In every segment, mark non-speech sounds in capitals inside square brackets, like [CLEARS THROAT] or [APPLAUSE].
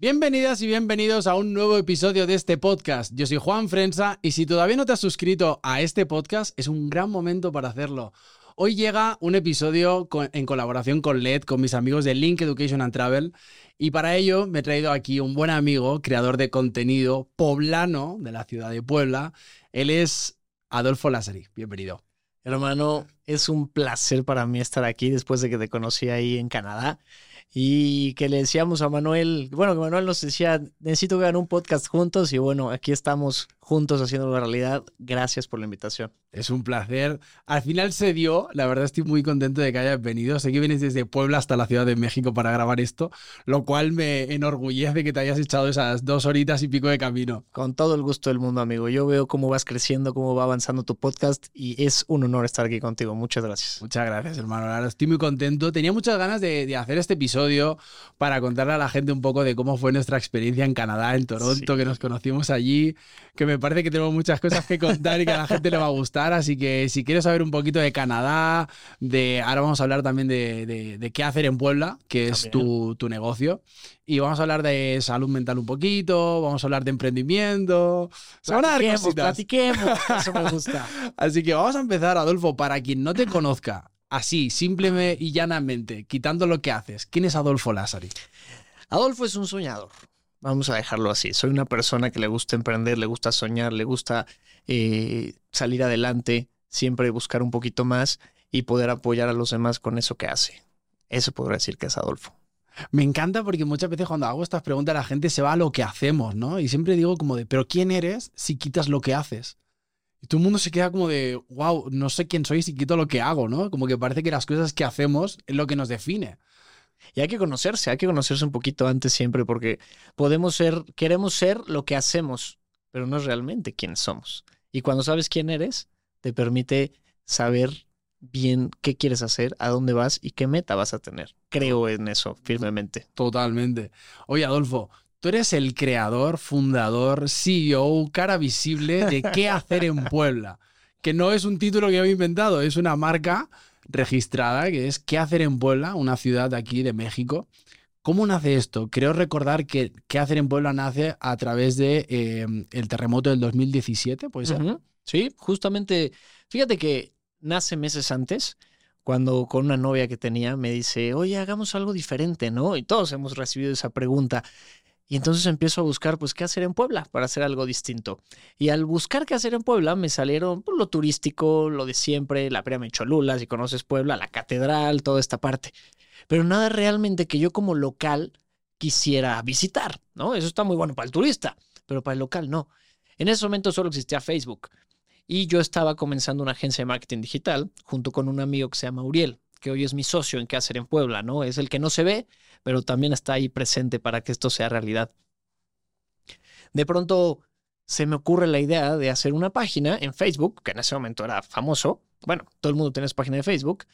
Bienvenidas y bienvenidos a un nuevo episodio de este podcast. Yo soy Juan Frensa y si todavía no te has suscrito a este podcast, es un gran momento para hacerlo. Hoy llega un episodio en colaboración con LED, con mis amigos de Link Education and Travel, y para ello me he traído aquí un buen amigo, creador de contenido poblano de la ciudad de Puebla. Él es Adolfo Lázari. Bienvenido. Hermano, es un placer para mí estar aquí después de que te conocí ahí en Canadá y que le decíamos a Manuel, bueno, que Manuel nos decía, necesito que hagan un podcast juntos y bueno, aquí estamos juntos haciendo la realidad. Gracias por la invitación. Es un placer. Al final se dio, la verdad estoy muy contento de que hayas venido. Sé que vienes desde Puebla hasta la Ciudad de México para grabar esto, lo cual me enorgullece que te hayas echado esas dos horitas y pico de camino. Con todo el gusto del mundo, amigo. Yo veo cómo vas creciendo, cómo va avanzando tu podcast y es un honor estar aquí contigo. Muchas gracias. Muchas gracias, hermano. Ahora estoy muy contento. Tenía muchas ganas de, de, hacer este episodio para contarle a la gente un poco de cómo fue nuestra experiencia en Canadá, en Toronto, que nos conocimos allí, que me parece que tenemos muchas cosas que contar y que a la gente le va a gustar. Así que si quieres saber un poquito de Canadá, de ahora vamos a hablar también de, qué hacer en Puebla, que es tu, negocio. Y vamos a hablar de salud mental un poquito, vamos a hablar de emprendimiento. A dar platiquemos, eso me gusta. [LAUGHS] Así que vamos a empezar, Adolfo, para quien no te conozca, así, simplemente y llanamente, quitando lo que haces, ¿quién es Adolfo Lázari? Adolfo es un soñador. Vamos a dejarlo así. Soy una persona que le gusta emprender, le gusta soñar, le gusta eh, salir adelante, siempre buscar un poquito más y poder apoyar a los demás con eso que hace. Eso podría decir que es Adolfo. Me encanta porque muchas veces cuando hago estas preguntas la gente se va a lo que hacemos, ¿no? Y siempre digo como de, pero ¿quién eres si quitas lo que haces? Y todo el mundo se queda como de, wow, no sé quién soy si quito lo que hago, ¿no? Como que parece que las cosas que hacemos es lo que nos define. Y hay que conocerse, hay que conocerse un poquito antes siempre porque podemos ser, queremos ser lo que hacemos, pero no es realmente quién somos. Y cuando sabes quién eres, te permite saber bien qué quieres hacer, a dónde vas y qué meta vas a tener. Creo en eso firmemente. Totalmente. Oye, Adolfo, tú eres el creador, fundador, CEO, cara visible de qué hacer en Puebla. Que no es un título que yo he inventado, es una marca registrada que es ¿Qué hacer en Puebla? Una ciudad aquí de México ¿Cómo nace esto? Creo recordar que ¿Qué hacer en Puebla? nace a través de em, el terremoto del 2017, ¿puede ser? Sí, justamente, fíjate que nace meses antes, cuando con una novia que tenía me dice, oye, hagamos algo diferente, ¿no? Y todos hemos recibido esa pregunta. Y entonces empiezo a buscar, pues, qué hacer en Puebla para hacer algo distinto. Y al buscar qué hacer en Puebla, me salieron pues, lo turístico, lo de siempre, la Feria Cholula, si conoces Puebla, la catedral, toda esta parte pero nada realmente que yo como local quisiera visitar, ¿no? Eso está muy bueno para el turista, pero para el local no. En ese momento solo existía Facebook y yo estaba comenzando una agencia de marketing digital junto con un amigo que se llama Uriel, que hoy es mi socio en qué hacer en Puebla, ¿no? Es el que no se ve, pero también está ahí presente para que esto sea realidad. De pronto se me ocurre la idea de hacer una página en Facebook, que en ese momento era famoso. Bueno, todo el mundo tiene su página de Facebook,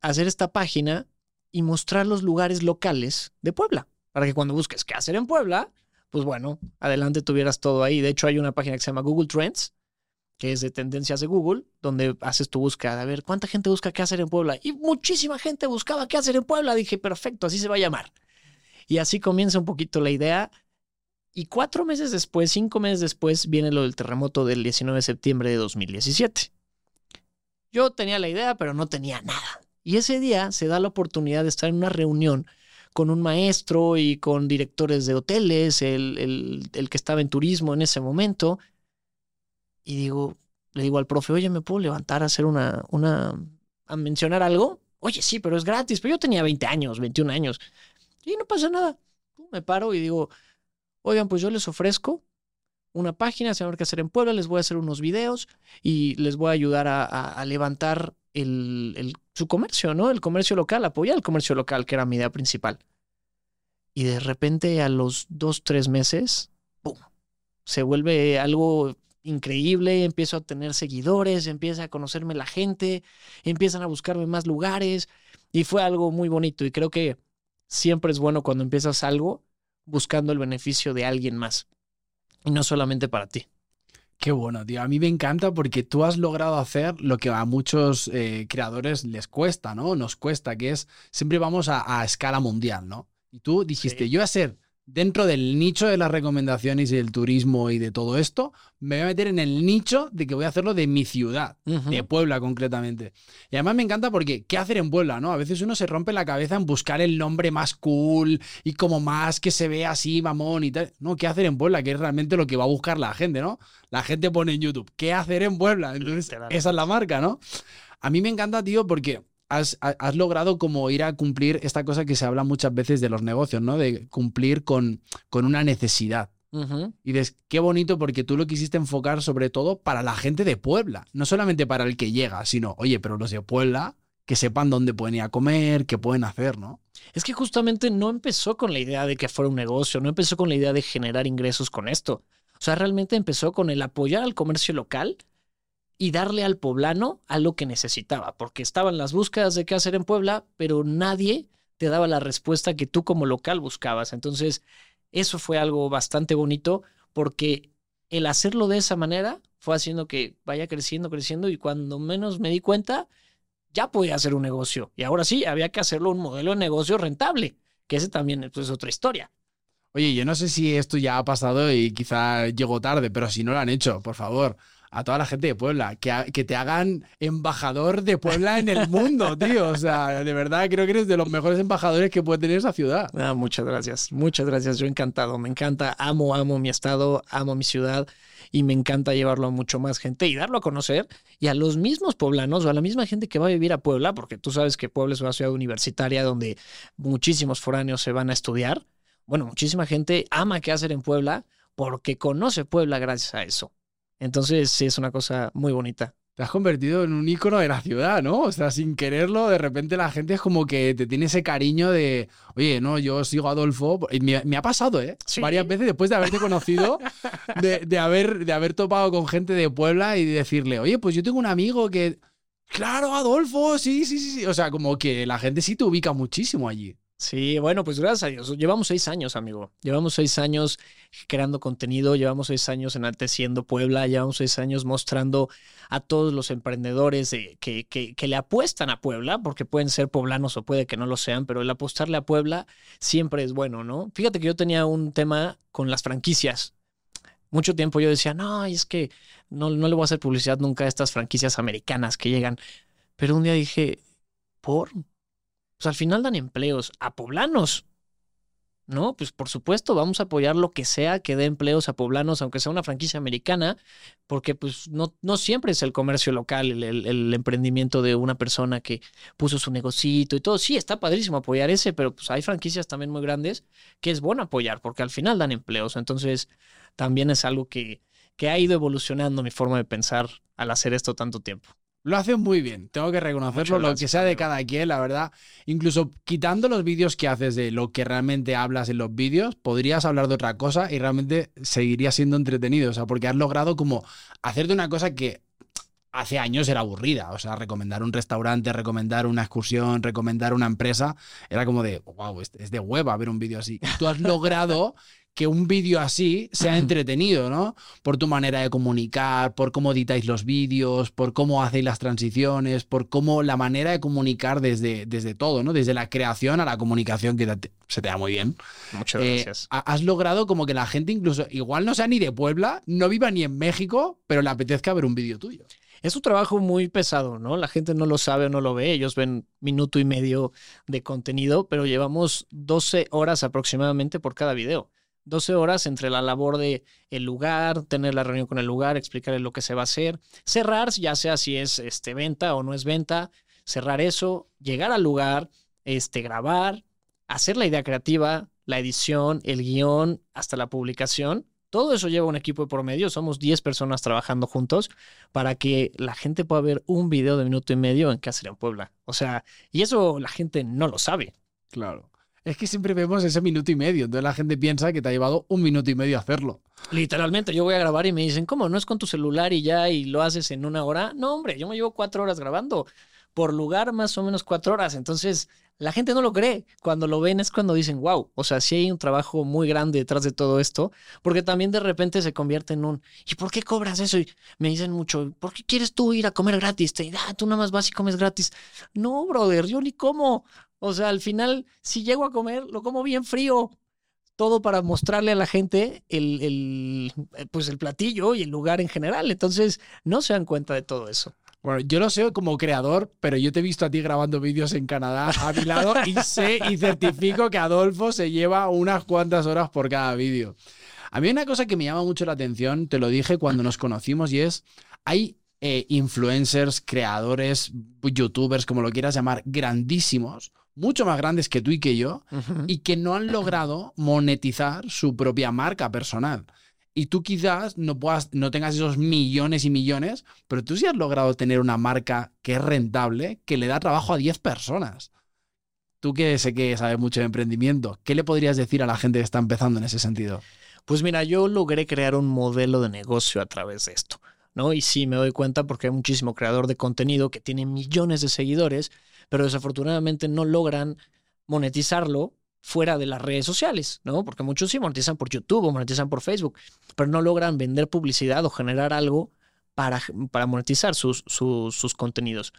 hacer esta página y mostrar los lugares locales de Puebla, para que cuando busques qué hacer en Puebla, pues bueno, adelante tuvieras todo ahí. De hecho, hay una página que se llama Google Trends, que es de tendencias de Google, donde haces tu búsqueda. A ver, ¿cuánta gente busca qué hacer en Puebla? Y muchísima gente buscaba qué hacer en Puebla. Dije, perfecto, así se va a llamar. Y así comienza un poquito la idea. Y cuatro meses después, cinco meses después, viene lo del terremoto del 19 de septiembre de 2017. Yo tenía la idea, pero no tenía nada. Y ese día se da la oportunidad de estar en una reunión con un maestro y con directores de hoteles, el, que estaba en turismo en ese momento. Y digo, le digo al profe, oye, ¿me puedo levantar a hacer una, una, a mencionar algo? Oye, sí, pero es gratis. Pero yo tenía 20 años, 21 años. Y no pasa nada. Me paro y digo, oigan, pues yo les ofrezco una página, se llama qué hacer en Puebla, les voy a hacer unos videos y les voy a ayudar a, levantar el, su comercio, ¿no? El comercio local, apoyar el comercio local, que era mi idea principal. Y de repente a los dos, tres meses, ¡pum! Se vuelve algo increíble, empiezo a tener seguidores, empieza a conocerme la gente, empiezan a buscarme más lugares y fue algo muy bonito y creo que siempre es bueno cuando empiezas algo buscando el beneficio de alguien más y no solamente para ti. Qué bueno, tío. A mí me encanta porque tú has logrado hacer lo que a muchos eh, creadores les cuesta, ¿no? Nos cuesta, que es siempre vamos a, escala mundial, ¿no? Y tú dijiste, Sí. yo voy a ser dentro del nicho de las recomendaciones y del turismo y de todo esto, me voy a meter en el nicho de que voy a hacerlo de mi ciudad, de Puebla concretamente. Y además me encanta porque, ¿qué hacer en Puebla? ¿no? A veces uno se rompe la cabeza en buscar el nombre más cool y como más que se vea así, mamón y tal. No, ¿qué hacer en Puebla? Que es realmente lo que va a buscar la gente, ¿no? La gente pone en YouTube, ¿qué hacer en Puebla? Entonces, esa es la marca, ¿no? A mí me encanta, tío, porque has, ha- has logrado como ir a cumplir esta cosa que se habla muchas veces de los negocios, ¿no? De cumplir con, con una necesidad. Y dices, qué bonito porque tú lo quisiste enfocar sobre todo para la gente de Puebla, no solamente para el que llega, sino, oye, pero los de Puebla, que sepan dónde pueden ir a comer, qué pueden hacer, ¿no? Es que justamente no empezó con la idea de que fuera un negocio, no empezó con la idea de generar ingresos con esto. O sea, realmente empezó con el apoyar al comercio local y darle al poblano algo que necesitaba, porque estaban las búsquedas de qué hacer en Puebla, pero nadie te daba la respuesta que tú como local buscabas. Entonces, eso fue algo bastante bonito porque el hacerlo de esa manera fue haciendo que vaya creciendo, creciendo y cuando menos me di cuenta, ya podía hacer un negocio. Y ahora sí, había que hacerlo un modelo de negocio rentable, que ese también pues, es otra historia. Oye, yo no sé si esto ya ha pasado y quizá llegó tarde, pero si no lo han hecho, por favor, a toda la gente de Puebla, que, que te hagan embajador de Puebla en el mundo, [LAUGHS] tío. O sea, de verdad creo que eres de los mejores embajadores que puede tener esa ciudad. Ah, muchas gracias, muchas gracias. Yo encantado, me encanta, amo, amo mi estado, amo mi ciudad y me encanta llevarlo a mucho más gente y darlo a conocer y a los mismos poblanos o a la misma gente que va a vivir a Puebla, porque tú sabes que Puebla es una ciudad universitaria donde muchísimos foráneos se van a estudiar. Bueno, muchísima gente ama qué hacer en Puebla porque conoce Puebla gracias a eso. Entonces, sí, es una cosa muy bonita. Te has convertido en un ícono de la ciudad, ¿no? O sea, sin quererlo, de repente la gente es como que te tiene ese cariño de, oye, no, yo sigo a Adolfo. Y me, me ha pasado, ¿eh? Sí. Varias veces después de haberte conocido, de, de haber, de haber topado con gente de Puebla y decirle, oye, pues yo tengo un amigo que. Claro, Adolfo, sí, sí, sí, sí. O sea, como que la gente sí te ubica muchísimo allí. Sí, bueno, pues gracias a Dios. Llevamos seis años, amigo. Llevamos seis años creando contenido, llevamos seis años enalteciendo Puebla, llevamos seis años mostrando a todos los emprendedores de- que, que, que le apuestan a Puebla, porque pueden ser poblanos o puede que no lo sean, pero el apostarle a Puebla siempre es bueno, ¿no? Fíjate que yo tenía un tema con las franquicias. Mucho tiempo yo decía, no, es que no, no le voy a hacer publicidad nunca a estas franquicias americanas que llegan. Pero un día dije, ¿por? Al final dan empleos a poblanos. No, pues por supuesto, vamos a apoyar lo que sea que dé empleos a poblanos, aunque sea una franquicia americana, porque pues no, siempre es el comercio local, el emprendimiento de una persona que puso su negocito y todo. Sí, está padrísimo apoyar ese, pero pues hay franquicias también muy grandes que es bueno apoyar, porque al final dan empleos. Entonces, también es algo que, que ha ido evolucionando mi forma de pensar al hacer esto tanto tiempo. Lo hacen muy bien, tengo que reconocerlo, lo que sea de cada quien, la verdad. Incluso quitando los vídeos que haces de lo que realmente hablas en los vídeos, podrías hablar de otra cosa y realmente seguiría siendo entretenido. O sea, porque has logrado como hacerte una cosa que hace años era aburrida. O sea, recomendar un restaurante, recomendar una excursión, recomendar una empresa, era como de, wow, es de hueva ver un vídeo así. Tú has [LAUGHS] logrado que un vídeo así sea entretenido, ¿no? Por tu manera de comunicar, por cómo editáis los vídeos, por cómo hacéis las transiciones, por cómo la manera de comunicar desde, desde todo, ¿no? Desde la creación a la comunicación, que te- se te da muy bien. Muchas Eh, gracias. ha- has logrado como que la gente incluso, igual no sea ni de Puebla, no viva ni en México, pero le apetezca ver un vídeo tuyo. Es un trabajo muy pesado, ¿no? La gente no lo sabe o no lo ve. Ellos ven minuto y medio de contenido, pero llevamos 12 horas aproximadamente por cada video. 12 horas entre la labor de el lugar, tener la reunión con el lugar, explicarle lo que se va a hacer, cerrar, ya sea si es este, venta o no es venta, cerrar eso, llegar al lugar, este, grabar, hacer la idea creativa, la edición, el guion, hasta la publicación. Todo eso lleva un equipo de por medio. Somos 10 personas trabajando juntos para que la gente pueda ver un video de minuto y medio en Cáceres, en Puebla. O sea, y eso la gente no lo sabe. Claro. Es que siempre vemos ese minuto y medio, entonces la gente piensa que te ha llevado un minuto y medio hacerlo. Literalmente, yo voy a grabar y me dicen, ¿cómo? ¿No es con tu celular y ya y lo haces en una hora? No, hombre, yo me llevo cuatro horas grabando. Por lugar, más o menos cuatro horas. Entonces, la gente no lo cree. Cuando lo ven es cuando dicen, wow. O sea, sí hay un trabajo muy grande detrás de todo esto, porque también de repente se convierte en un, ¿y por qué cobras eso? Y me dicen mucho, ¿por qué quieres tú ir a comer gratis? Te, ah, tú nada más vas y comes gratis. No, brother, yo ni como. O sea, al final, si llego a comer, lo como bien frío. Todo para mostrarle a la gente el, el, eh, pues el platillo y el lugar en general. Entonces, no se dan cuenta de todo eso. Bueno, yo lo sé como creador, pero yo te he visto a ti grabando vídeos en Canadá a mi lado y sé y certifico que Adolfo se lleva unas cuantas horas por cada vídeo. A mí hay una cosa que me llama mucho la atención, te lo dije cuando nos conocimos, y es, hay eh, influencers, creadores, youtubers, como lo quieras llamar, grandísimos, mucho más grandes que tú y que yo, y que no han logrado monetizar su propia marca personal. Y tú quizás no, puedas, no tengas esos millones y millones, pero tú sí has logrado tener una marca que es rentable, que le da trabajo a 10 personas. Tú que sé que sabes mucho de emprendimiento, ¿qué le podrías decir a la gente que está empezando en ese sentido? Pues mira, yo logré crear un modelo de negocio a través de esto, ¿no? Y sí me doy cuenta porque hay muchísimo creador de contenido que tiene millones de seguidores, pero desafortunadamente no logran monetizarlo fuera de las redes sociales, ¿no? Porque muchos sí monetizan por YouTube o monetizan por Facebook, pero no logran vender publicidad o generar algo para, para monetizar sus, sus, sus contenidos.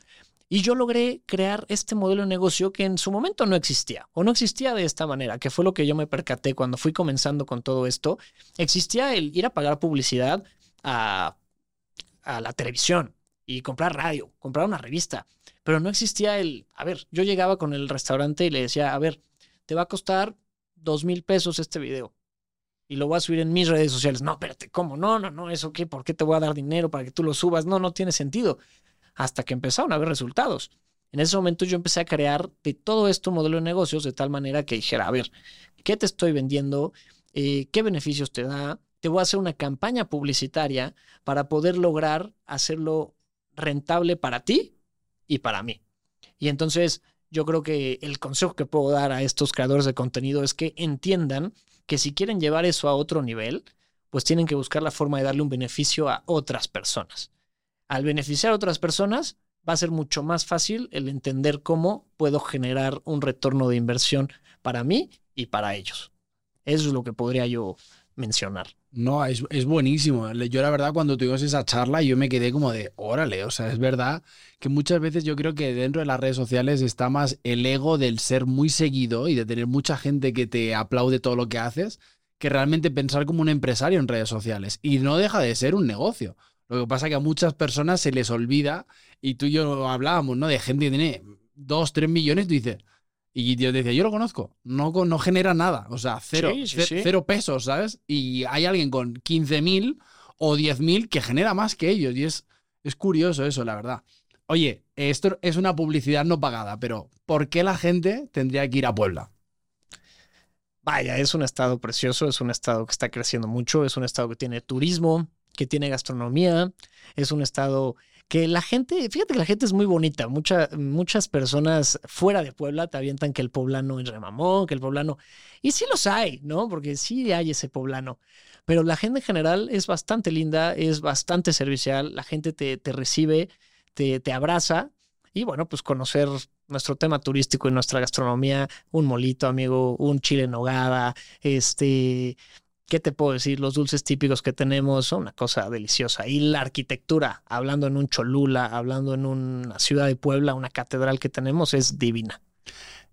Y yo logré crear este modelo de negocio que en su momento no existía, o no existía de esta manera, que fue lo que yo me percaté cuando fui comenzando con todo esto. Existía el ir a pagar publicidad a, a la televisión y comprar radio, comprar una revista, pero no existía el, a ver, yo llegaba con el restaurante y le decía, a ver, te va a costar dos mil pesos este video y lo voy a subir en mis redes sociales. No, espérate, ¿cómo? No, no, no, ¿eso qué? ¿Por qué te voy a dar dinero para que tú lo subas? No, no tiene sentido hasta que empezaron a haber resultados. En ese momento yo empecé a crear de todo esto un modelo de negocios de tal manera que dijera, a ver, ¿qué te estoy vendiendo? Eh, ¿Qué beneficios te da? Te voy a hacer una campaña publicitaria para poder lograr hacerlo rentable para ti y para mí. Y entonces yo creo que el consejo que puedo dar a estos creadores de contenido es que entiendan que si quieren llevar eso a otro nivel, pues tienen que buscar la forma de darle un beneficio a otras personas al beneficiar a otras personas, va a ser mucho más fácil el entender cómo puedo generar un retorno de inversión para mí y para ellos. Eso es lo que podría yo mencionar. No, es, es, buenísimo. Yo la verdad cuando tuvimos esa charla yo me quedé como de, órale, o sea, es verdad que muchas veces yo creo que dentro de las redes sociales está más el ego del ser muy seguido y de tener mucha gente que te aplaude todo lo que haces, que realmente pensar como un empresario en redes sociales. Y no deja de ser un negocio. Lo que pasa es que a muchas personas se les olvida, y tú y yo hablábamos, ¿no? De gente que tiene dos, tres millones, tú dices, y yo decía, yo lo conozco, no, no genera nada, o sea, cero, cero pesos, ¿sabes? Y hay alguien con 15.000 o 10.000 que genera más que ellos, y es, es curioso eso, la verdad. Oye, esto es una publicidad no pagada, pero ¿por qué la gente tendría que ir a Puebla? Vaya, es un estado precioso, es un estado que está creciendo mucho, es un estado que tiene turismo, que tiene gastronomía, es un estado que la gente, fíjate que la gente es muy bonita, muchas personas fuera de Puebla te avientan que el poblano es remamón, que el poblano, y sí los hay, ¿no? Porque sí hay ese poblano, pero la gente en general es bastante linda, es bastante servicial, la gente te, te recibe, te, te abraza, y bueno, pues conocer nuestro tema turístico y nuestra gastronomía, un molito, amigo, un chile en nogada, este, ¿qué te puedo decir? Los dulces típicos que tenemos son una cosa deliciosa. Y la arquitectura, hablando en un Cholula, hablando en una ciudad de Puebla, una catedral que tenemos, es divina.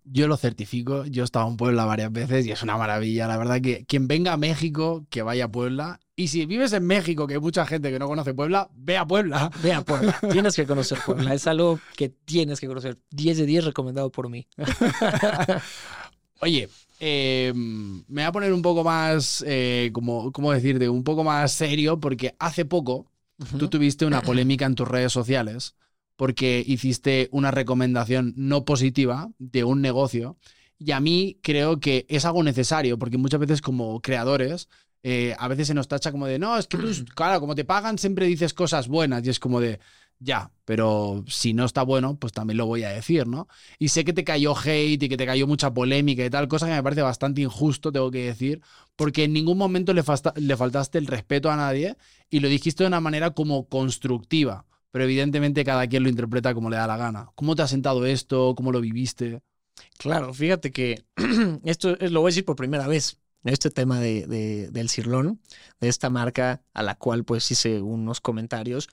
Yo lo certifico, yo he estado en Puebla varias veces y es una maravilla. La verdad que quien venga a México, que vaya a Puebla. Y si vives en México, que hay mucha gente que no conoce Puebla, ve a Puebla. Ve a Puebla. [LAUGHS] tienes que conocer Puebla. Es algo que tienes que conocer. 10 de 10 recomendado por mí. [LAUGHS] Oye, eh, me voy a poner un poco más, eh, como, ¿cómo decirte? Un poco más serio, porque hace poco tú tuviste una polémica en tus redes sociales porque hiciste una recomendación no positiva de un negocio. Y a mí creo que es algo necesario, porque muchas veces como creadores, eh, a veces se nos tacha como de, no, es que tú, [CLEARS THROAT] claro, como te pagan, siempre dices cosas buenas. Y es como de, ya, pero si no está bueno, pues también lo voy a decir, ¿no? Y sé que te cayó hate y que te cayó mucha polémica y tal, cosa que me parece bastante injusto, tengo que decir, porque en ningún momento le, le faltaste el respeto a nadie y lo dijiste de una manera como constructiva, pero evidentemente cada quien lo interpreta como le da la gana. ¿Cómo te ha sentado esto? ¿Cómo lo viviste? Claro, fíjate que [CLEARS THROAT] esto lo voy a decir por primera vez este tema de, del cirlón, de esta marca a la cual pues hice unos comentarios,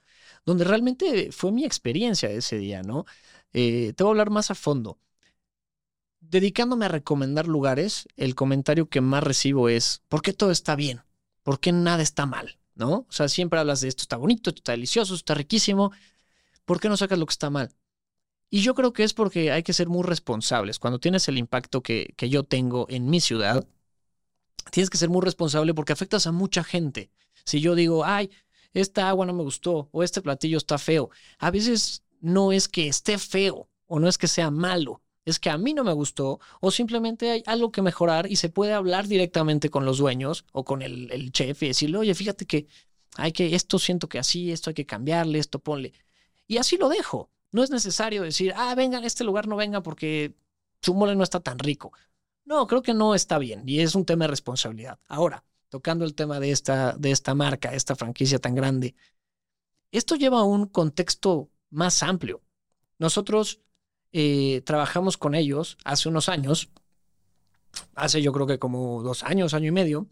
donde realmente fue mi experiencia ese día, ¿no? Eh, te voy a hablar más a fondo. dedicándome a recomendar lugares, el comentario que más recibo es, ¿por qué todo está bien? ¿Por qué nada está mal? ¿No? O sea, siempre hablas de esto está bonito, está delicioso, está riquísimo. ¿Por qué no sacas lo que está mal? Y yo creo que es porque hay que ser muy responsables. Cuando tienes el impacto que, que yo tengo en mi ciudad, tienes que ser muy responsable porque afectas a mucha gente. Si yo digo, ay, esta agua no me gustó o este platillo está feo, a veces no es que esté feo o no es que sea malo, es que a mí no me gustó o simplemente hay algo que mejorar y se puede hablar directamente con los dueños o con el, chef y decirle, oye, fíjate que hay que, esto siento que así, esto hay que cambiarle, esto ponle. Y así lo dejo. No es necesario decir, ah, vengan, este lugar no venga porque su mole no está tan rico. No, creo que no está bien y es un tema de responsabilidad. Ahora, tocando el tema de esta, de esta marca, esta franquicia tan grande, esto lleva a un contexto más amplio. Nosotros eh, trabajamos con ellos hace unos años, hace yo creo que como dos años, año y medio,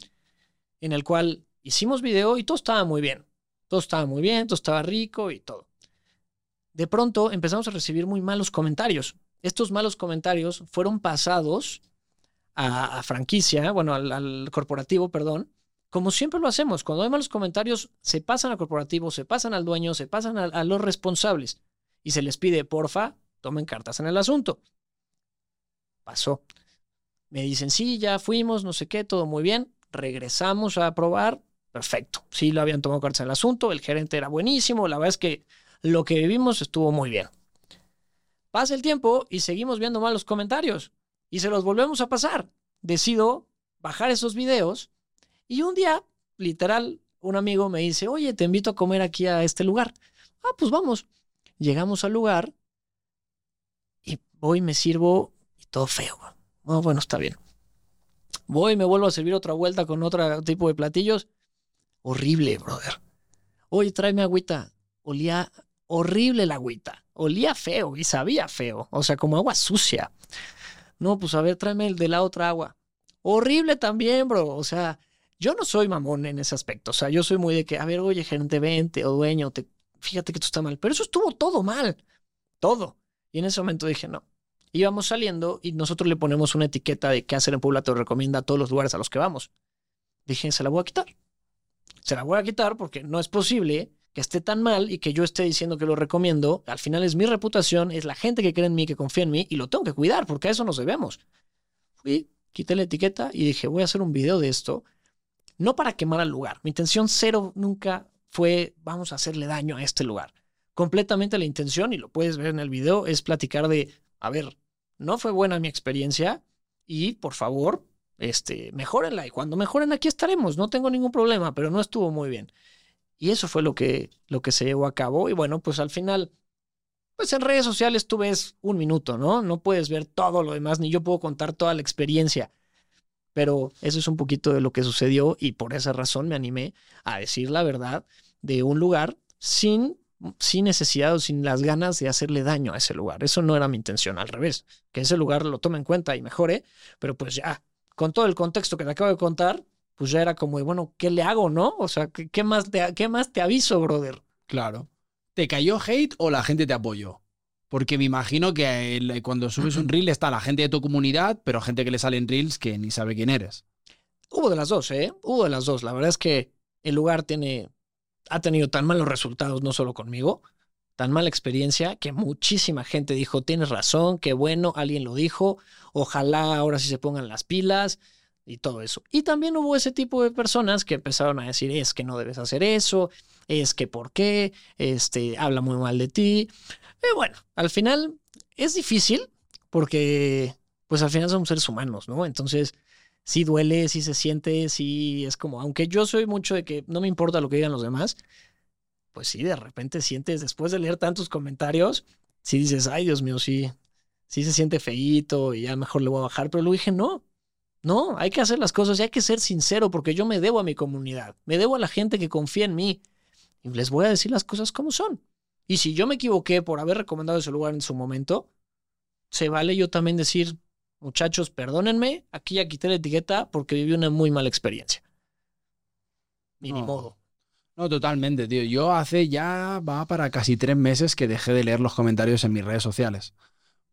en el cual hicimos video y todo estaba muy bien. Todo estaba muy bien, todo estaba rico y todo. De pronto empezamos a recibir muy malos comentarios. Estos malos comentarios fueron pasados a, franquicia, bueno, al, corporativo, perdón, como siempre lo hacemos. Cuando hay malos comentarios, se pasan al corporativo, se pasan al dueño, se pasan a los responsables y se les pide, porfa, tomen cartas en el asunto. Pasó. Me dicen, sí, ya fuimos, no sé qué, todo muy bien. Regresamos a probar. Perfecto. Sí, lo habían tomado cartas en el asunto. El gerente era buenísimo. La verdad es que lo que vivimos estuvo muy bien. Pasa el tiempo y seguimos viendo malos comentarios. Y se los volvemos a pasar. Decido bajar esos videos. Y un día, literal, un amigo me dice, oye, te invito a comer aquí a este lugar. Ah, pues vamos. Llegamos al lugar voy, me sirvo y todo feo. bueno, está bien. Voy, me vuelvo a servir otra vuelta con otro tipo de platillos. Horrible, brother. Oye, tráeme agüita. Olía horrible la agüita. Olía feo y sabía feo. O sea, como agua sucia. No, pues a ver, tráeme el de la otra agua. Horrible también, bro. O sea, yo no soy mamón en ese aspecto. O sea, yo soy muy de que, a ver, oye, gerente, vente o dueño, te, fíjate que esto está mal. Pero eso estuvo todo mal. Todo. Y en ese momento dije, no. Íbamos saliendo y nosotros le ponemos una etiqueta de qué hacer en Puebla te lo recomienda a todos los lugares a los que vamos. Dije, se la voy a quitar. Se la voy a quitar porque no es posible que esté tan mal y que yo esté diciendo que lo recomiendo. Al final es mi reputación, es la gente que cree en mí, que confía en mí y lo tengo que cuidar porque a eso nos debemos. Fui, quité la etiqueta y dije, voy a hacer un video de esto. No para quemar al lugar. Mi intención cero nunca fue, vamos a hacerle daño a este lugar completamente la intención, y lo puedes ver en el video, es platicar de, a ver, no fue buena mi experiencia y por favor, este, mejórenla. Y cuando mejoren aquí estaremos, no tengo ningún problema, pero no estuvo muy bien. Y eso fue lo que, lo que se llevó a cabo. Y bueno, pues al final, pues en redes sociales tú ves un minuto, ¿no? No puedes ver todo lo demás, ni yo puedo contar toda la experiencia. Pero eso es un poquito de lo que sucedió y por esa razón me animé a decir la verdad de un lugar sin sin necesidad o sin las ganas de hacerle daño a ese lugar. Eso no era mi intención, al revés, que ese lugar lo tome en cuenta y mejore, pero pues ya, con todo el contexto que te acabo de contar, pues ya era como, bueno, ¿qué le hago, no? O sea, ¿qué, más, te, qué más te aviso, brother? Claro. ¿Te cayó hate o la gente te apoyó? Porque me imagino que cuando subes un [CLEARS THROAT] reel está la gente de tu comunidad, pero gente que le salen reels que ni sabe quién eres. Hubo de las dos, ¿eh? Hubo de las dos. La verdad es que el lugar tiene ha tenido tan malos resultados, no solo conmigo, tan mala experiencia, que muchísima gente dijo, tienes razón, qué bueno, alguien lo dijo, ojalá ahora sí se pongan las pilas y todo eso. Y también hubo ese tipo de personas que empezaron a decir, es que no debes hacer eso, es que por qué, este, habla muy mal de ti. Y bueno, al final es difícil porque, pues al final somos seres humanos, ¿no? Entonces, sí duele, sí se siente, sí es como, aunque yo soy mucho de que no me importa lo que digan los demás, pues sí, de repente sientes, después de leer tantos comentarios, sí dices, ay Dios mío, sí, sí se siente feíto y ya mejor le voy a bajar, pero lo dije, no, no, hay que hacer las cosas y hay que ser sincero porque yo me debo a mi comunidad, me debo a la gente que confía en mí y les voy a decir las cosas como son. Y si yo me equivoqué por haber recomendado ese lugar en su momento, se vale yo también decir, muchachos, perdónenme, aquí ya quité la etiqueta porque viví una muy mala experiencia. Ni no, modo. No, totalmente, tío. Yo hace ya, va para casi tres meses que dejé de leer los comentarios en mis redes sociales.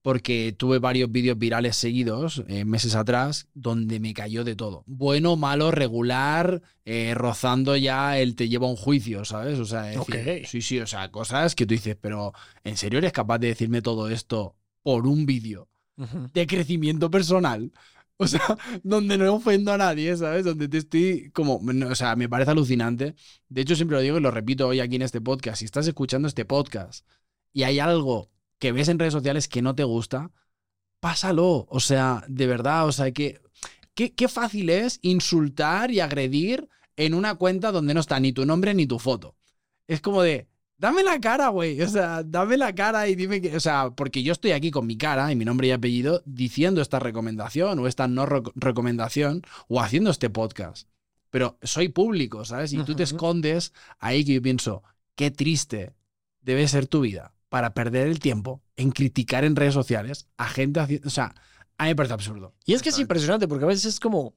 Porque tuve varios vídeos virales seguidos eh, meses atrás donde me cayó de todo. Bueno, malo, regular, eh, rozando ya el te lleva a un juicio, ¿sabes? O sea, decir, sí, sí, o sea, cosas que tú dices, pero ¿en serio eres capaz de decirme todo esto por un vídeo de crecimiento personal? [LAUGHS] O sea, donde no ofendo a nadie, ¿sabes? Donde te estoy como, o sea, me parece alucinante. De hecho, siempre lo digo y lo repito hoy aquí en este podcast. Si estás escuchando este podcast y hay algo que ves en redes sociales que no te gusta, pásalo. O sea, de verdad, o sea, que qué, qué fácil es insultar y agredir en una cuenta donde no está ni tu nombre ni tu foto. Es como de, dame la cara, güey. O sea, dame la cara y dime que, o sea, porque yo estoy aquí con mi cara y mi nombre y apellido diciendo esta recomendación o esta no rec- recomendación o haciendo este podcast. Pero soy público, ¿sabes? Y tú te escondes ahí que yo pienso, qué triste debe ser tu vida para perder el tiempo en criticar en redes sociales a gente haciendo, o sea, a mí me parece absurdo. Y es que es impresionante porque a veces es como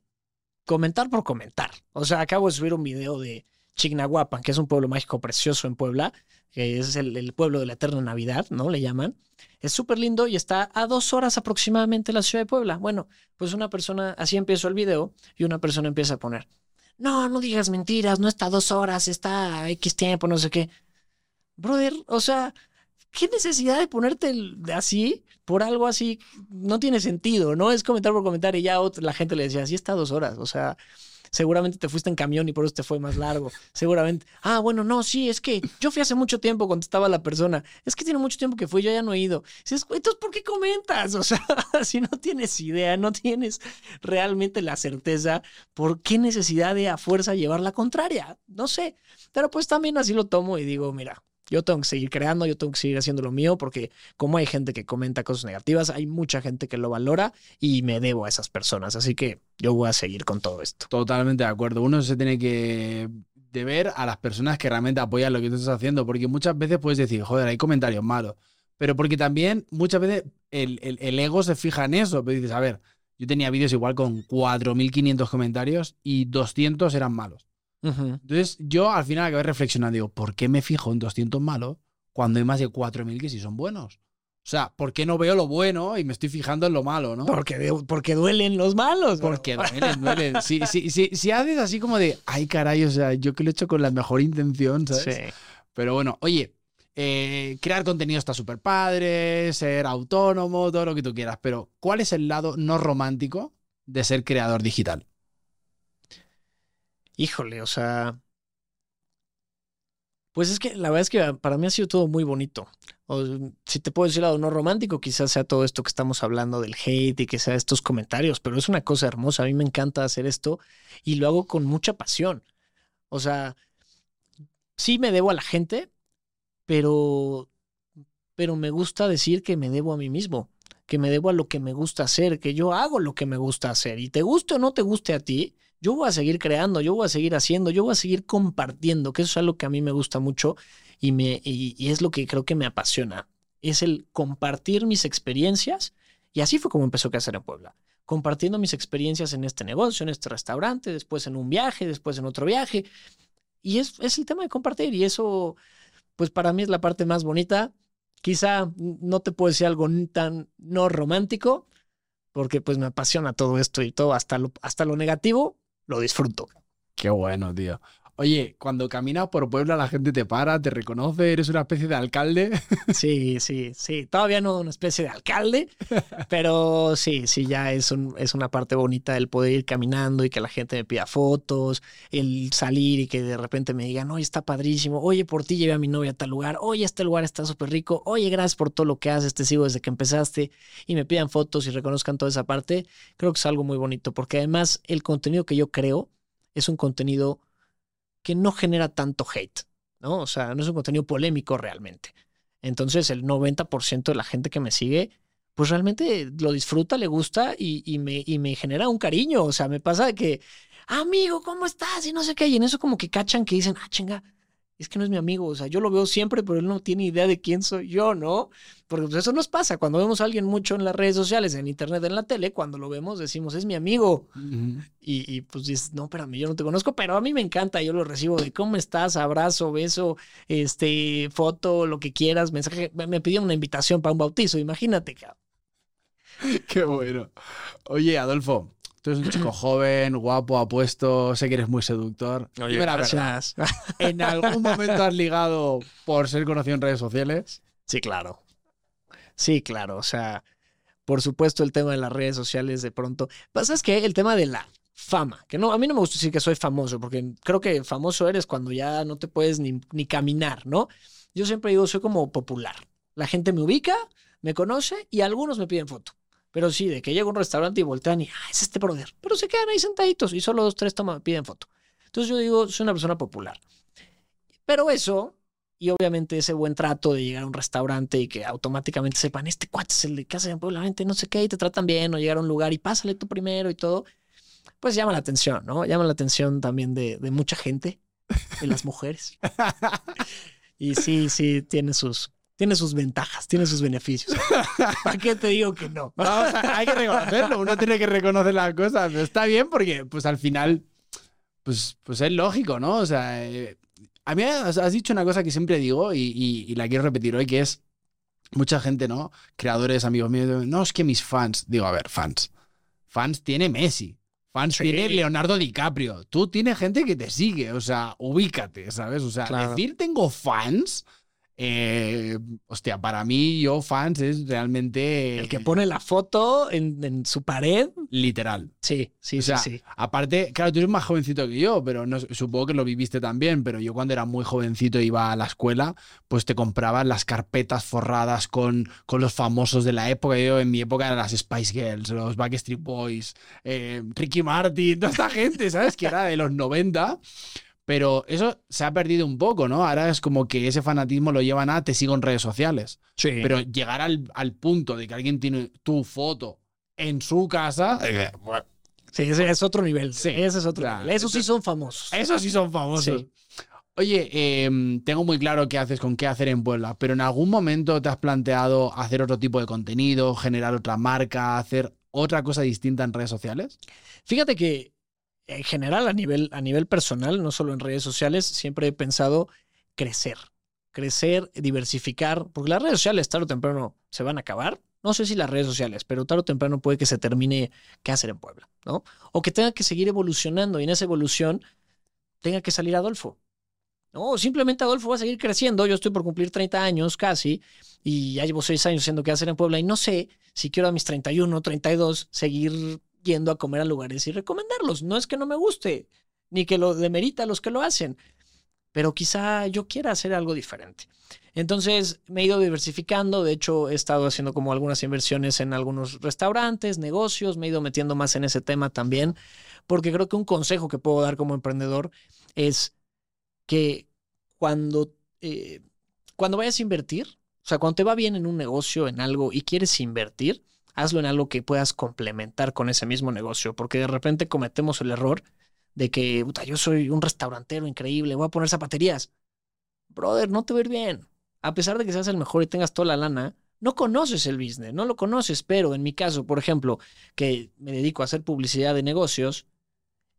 comentar por comentar. O sea, acabo de subir un video de Chignahuapan, que es un pueblo mágico precioso en Puebla, que es el, el pueblo de la eterna Navidad, ¿no? Le llaman. Es súper lindo y está a dos horas aproximadamente de la ciudad de Puebla. Bueno, pues una persona, así empiezo el video y una persona empieza a poner, no, no digas mentiras, no está a dos horas, está a X tiempo, no sé qué. Brother, o sea, ¿qué necesidad de ponerte así por algo así? No tiene sentido, ¿no? Es comentar por comentar y ya otra- la gente le decía, así está dos horas, o sea, seguramente te fuiste en camión y por eso te fue más largo, seguramente. Ah, bueno, no, sí, es que yo fui hace mucho tiempo, contestaba la persona, es que tiene mucho tiempo que fui, yo ya no he ido. Entonces, ¿por qué comentas? [LAUGHS] O sea, si no tienes idea, no tienes realmente la certeza, ¿por qué necesidad de a fuerza llevar la contraria? No sé, pero pues también así lo tomo y digo, mira, yo tengo que seguir creando, yo tengo que seguir haciendo lo mío, porque como hay gente que comenta cosas negativas, hay mucha gente que lo valora y me debo a esas personas. Así que yo voy a seguir con todo esto. Totalmente de acuerdo. Uno se tiene que deber a las personas que realmente apoyan lo que tú estás haciendo, porque muchas veces puedes decir, joder, hay comentarios malos, pero porque también muchas veces el, el- el ego se fija en eso, pero dices, a ver, yo tenía vídeos igual con 4.500 comentarios y 200 eran malos. Entonces yo al final acabé reflexionando, digo, ¿por qué me fijo en 200 malos cuando hay más de 4.000 que sí son buenos? O sea, ¿por qué no veo lo bueno y me estoy fijando en lo malo, no? Porque, porque duelen los malos. bro. Porque [LAUGHS] duelen, duelen. Si, si, si, si haces así como de, ay caray, o sea, yo que lo he hecho con la mejor intención, ¿sabes? Sí. Pero bueno, oye, eh, crear contenido está súper padre, ser autónomo, todo lo que tú quieras, pero ¿cuál es el lado no romántico de ser creador digital? Híjole, o sea. Pues es que la verdad es que para mí ha sido todo muy bonito. O, si te puedo decir lado no romántico, quizás sea todo esto que estamos hablando del hate y que sea estos comentarios, pero es una cosa hermosa. A mí me encanta hacer esto y lo hago con mucha pasión. O sea, sí me debo a la gente, pero, pero me gusta decir que me debo a mí mismo, que me debo a lo que me gusta hacer, que yo hago lo que me gusta hacer. Y te guste o no te guste a ti, yo voy a seguir creando, yo voy a seguir haciendo, yo voy a seguir compartiendo, que eso es algo que a mí me gusta mucho y, me, y, es lo que creo que me apasiona. Es el compartir mis experiencias y así fue como empezó a hacer en Puebla. Compartiendo mis experiencias en este negocio, en este restaurante, después en un viaje, después en otro viaje. Y es, es el tema de compartir y eso, pues para mí es la parte más bonita. Quizá no te puedo decir algo tan no romántico, porque pues me apasiona todo esto y todo, hasta lo, hasta lo negativo, lo disfruto. Qué bueno, tío. Oye, cuando caminas por Puebla la gente te para, te reconoce, eres una especie de alcalde. [LAUGHS] Sí, sí, sí. Todavía no una especie de alcalde, pero sí, sí, ya es, un, es una parte bonita el poder ir caminando y que la gente me pida fotos, el salir y que de repente me digan, oye, está padrísimo, oye, por ti llevé a mi novia a tal lugar, oye, este lugar está súper rico, oye, gracias por todo lo que haces, te sigo desde que empezaste. Y me pidan fotos y reconozcan toda esa parte, creo que es algo muy bonito, porque además el contenido que yo creo es un contenido que no genera tanto hate, ¿no? O sea, no es un contenido polémico realmente. Entonces, el 90% de la gente que me sigue, pues realmente lo disfruta, le gusta y, y me, y me genera un cariño. O sea, me pasa que, amigo, ¿cómo estás? Y no sé qué. Y en eso como que cachan que dicen, ah, chinga, es que no es mi amigo. O sea, yo lo veo siempre, pero él no tiene idea de quién soy yo, ¿no? Porque pues, eso nos pasa. Cuando vemos a alguien mucho en las redes sociales, en internet, en la tele, cuando lo vemos decimos, es mi amigo. Y, y, pues dices, no, espérame, yo no te conozco, pero a mí me encanta, yo lo recibo de cómo estás, abrazo, beso, este, foto, lo que quieras, mensaje. Me me pidió una invitación para un bautizo, imagínate, cabrón. [LAUGHS] Qué bueno. Oye, Adolfo, tú eres un chico [CLEARS THROAT] joven, guapo, apuesto, sé que eres muy seductor. Oye, verdad, gracias. [LAUGHS] ¿En algún momento has ligado por ser conocido en redes sociales? Sí, claro. Sí, claro. O sea, por supuesto, el tema de las redes sociales de pronto. Pasa es que el tema de la fama, que no, a mí no me gusta decir que soy famoso, porque creo que famoso eres cuando ya no te puedes ni, ni caminar, ¿no? Yo siempre digo, soy como popular. La gente me ubica, me conoce y algunos me piden foto. Pero sí, de que llego a un restaurante y voltean y, ah, es este brother. Pero se quedan ahí sentaditos y solo dos, tres toman, piden foto. Entonces yo digo, soy una persona popular. Pero eso, y obviamente ese buen trato de llegar a un restaurante y que automáticamente sepan, este cuate es el de casa de Puebla, gente no sé qué, y te tratan bien, o llegar a un lugar y pásale tú primero y todo, pues llama la atención, ¿no? Llama la atención también de, de mucha gente, de las mujeres. [LAUGHS] y sí, sí, tiene sus, tiene sus ventajas, tiene sus beneficios. [LAUGHS] ¿Para qué te digo que no? Vamos, hay que reconocerlo, uno tiene que reconocer las cosas. Pero está bien porque, pues al final, pues, pues es lógico, ¿no? O sea, eh, a mí has, has dicho una cosa que siempre digo y, y- y la quiero repetir hoy, que es mucha gente, ¿no? Creadores, amigos míos, no, es que mis fans, digo, a ver, fans. Fans tiene Messi. Fans Sí. tiene Leonardo DiCaprio. Tú tienes gente que te sigue, o sea, ubícate, ¿sabes? O sea, Claro. decir tengo fans, eh, hostia, para mí yo fans es realmente... El que pone la foto en, en su pared, Literal. sí, sí, O sea, sí, sí. Aparte, claro, tú eres más jovencito que yo, pero no, supongo que lo viviste también, pero yo cuando era muy jovencito iba a la escuela, pues te compraban las carpetas forradas con, con los famosos de la época. Yo en mi época eran las Spice Girls, los Backstreet Boys, eh, Ricky Martin, toda esta gente, ¿sabes? Que era de los 90. Pero eso se ha perdido un poco, ¿no? Ahora es como que ese fanatismo lo llevan a te sigo en redes sociales. Sí. Pero llegar al, al punto de que alguien tiene tu foto en su casa, eh, bueno, Sí, ese es otro nivel. Sí, ese es otro claro. nivel. Esos sí son famosos. Esos sí son famosos. Sí. Oye, eh, tengo muy claro qué haces con qué hacer en Puebla, pero en algún momento te has planteado hacer otro tipo de contenido, generar otra marca, hacer otra cosa distinta en redes sociales? Fíjate que en general a nivel, a nivel personal, no solo en redes sociales, siempre he pensado crecer, crecer, diversificar, porque las redes sociales tarde o temprano se van a acabar. No sé si las redes sociales, pero tarde o temprano puede que se termine qué hacer en Puebla, ¿no? O que tenga que seguir evolucionando y en esa evolución tenga que salir Adolfo. No, simplemente Adolfo va a seguir creciendo. Yo estoy por cumplir 30 años casi y ya llevo 6 años haciendo qué hacer en Puebla y no sé si quiero a mis 31, 32 seguir yendo a comer a lugares y recomendarlos. No es que no me guste, ni que lo demerita a los que lo hacen, pero quizá yo quiera hacer algo diferente. Entonces me he ido diversificando, de hecho he estado haciendo como algunas inversiones en algunos restaurantes, negocios, me he ido metiendo más en ese tema también, porque creo que un consejo que puedo dar como emprendedor es que cuando, eh, cuando vayas a invertir, o sea, cuando te va bien en un negocio, en algo y quieres invertir, hazlo en algo que puedas complementar con ese mismo negocio, porque de repente cometemos el error de que, puta, yo soy un restaurantero increíble, voy a poner zapaterías. Brother, no te va a ir bien. A pesar de que seas el mejor y tengas toda la lana, no conoces el business, no lo conoces, pero en mi caso, por ejemplo, que me dedico a hacer publicidad de negocios,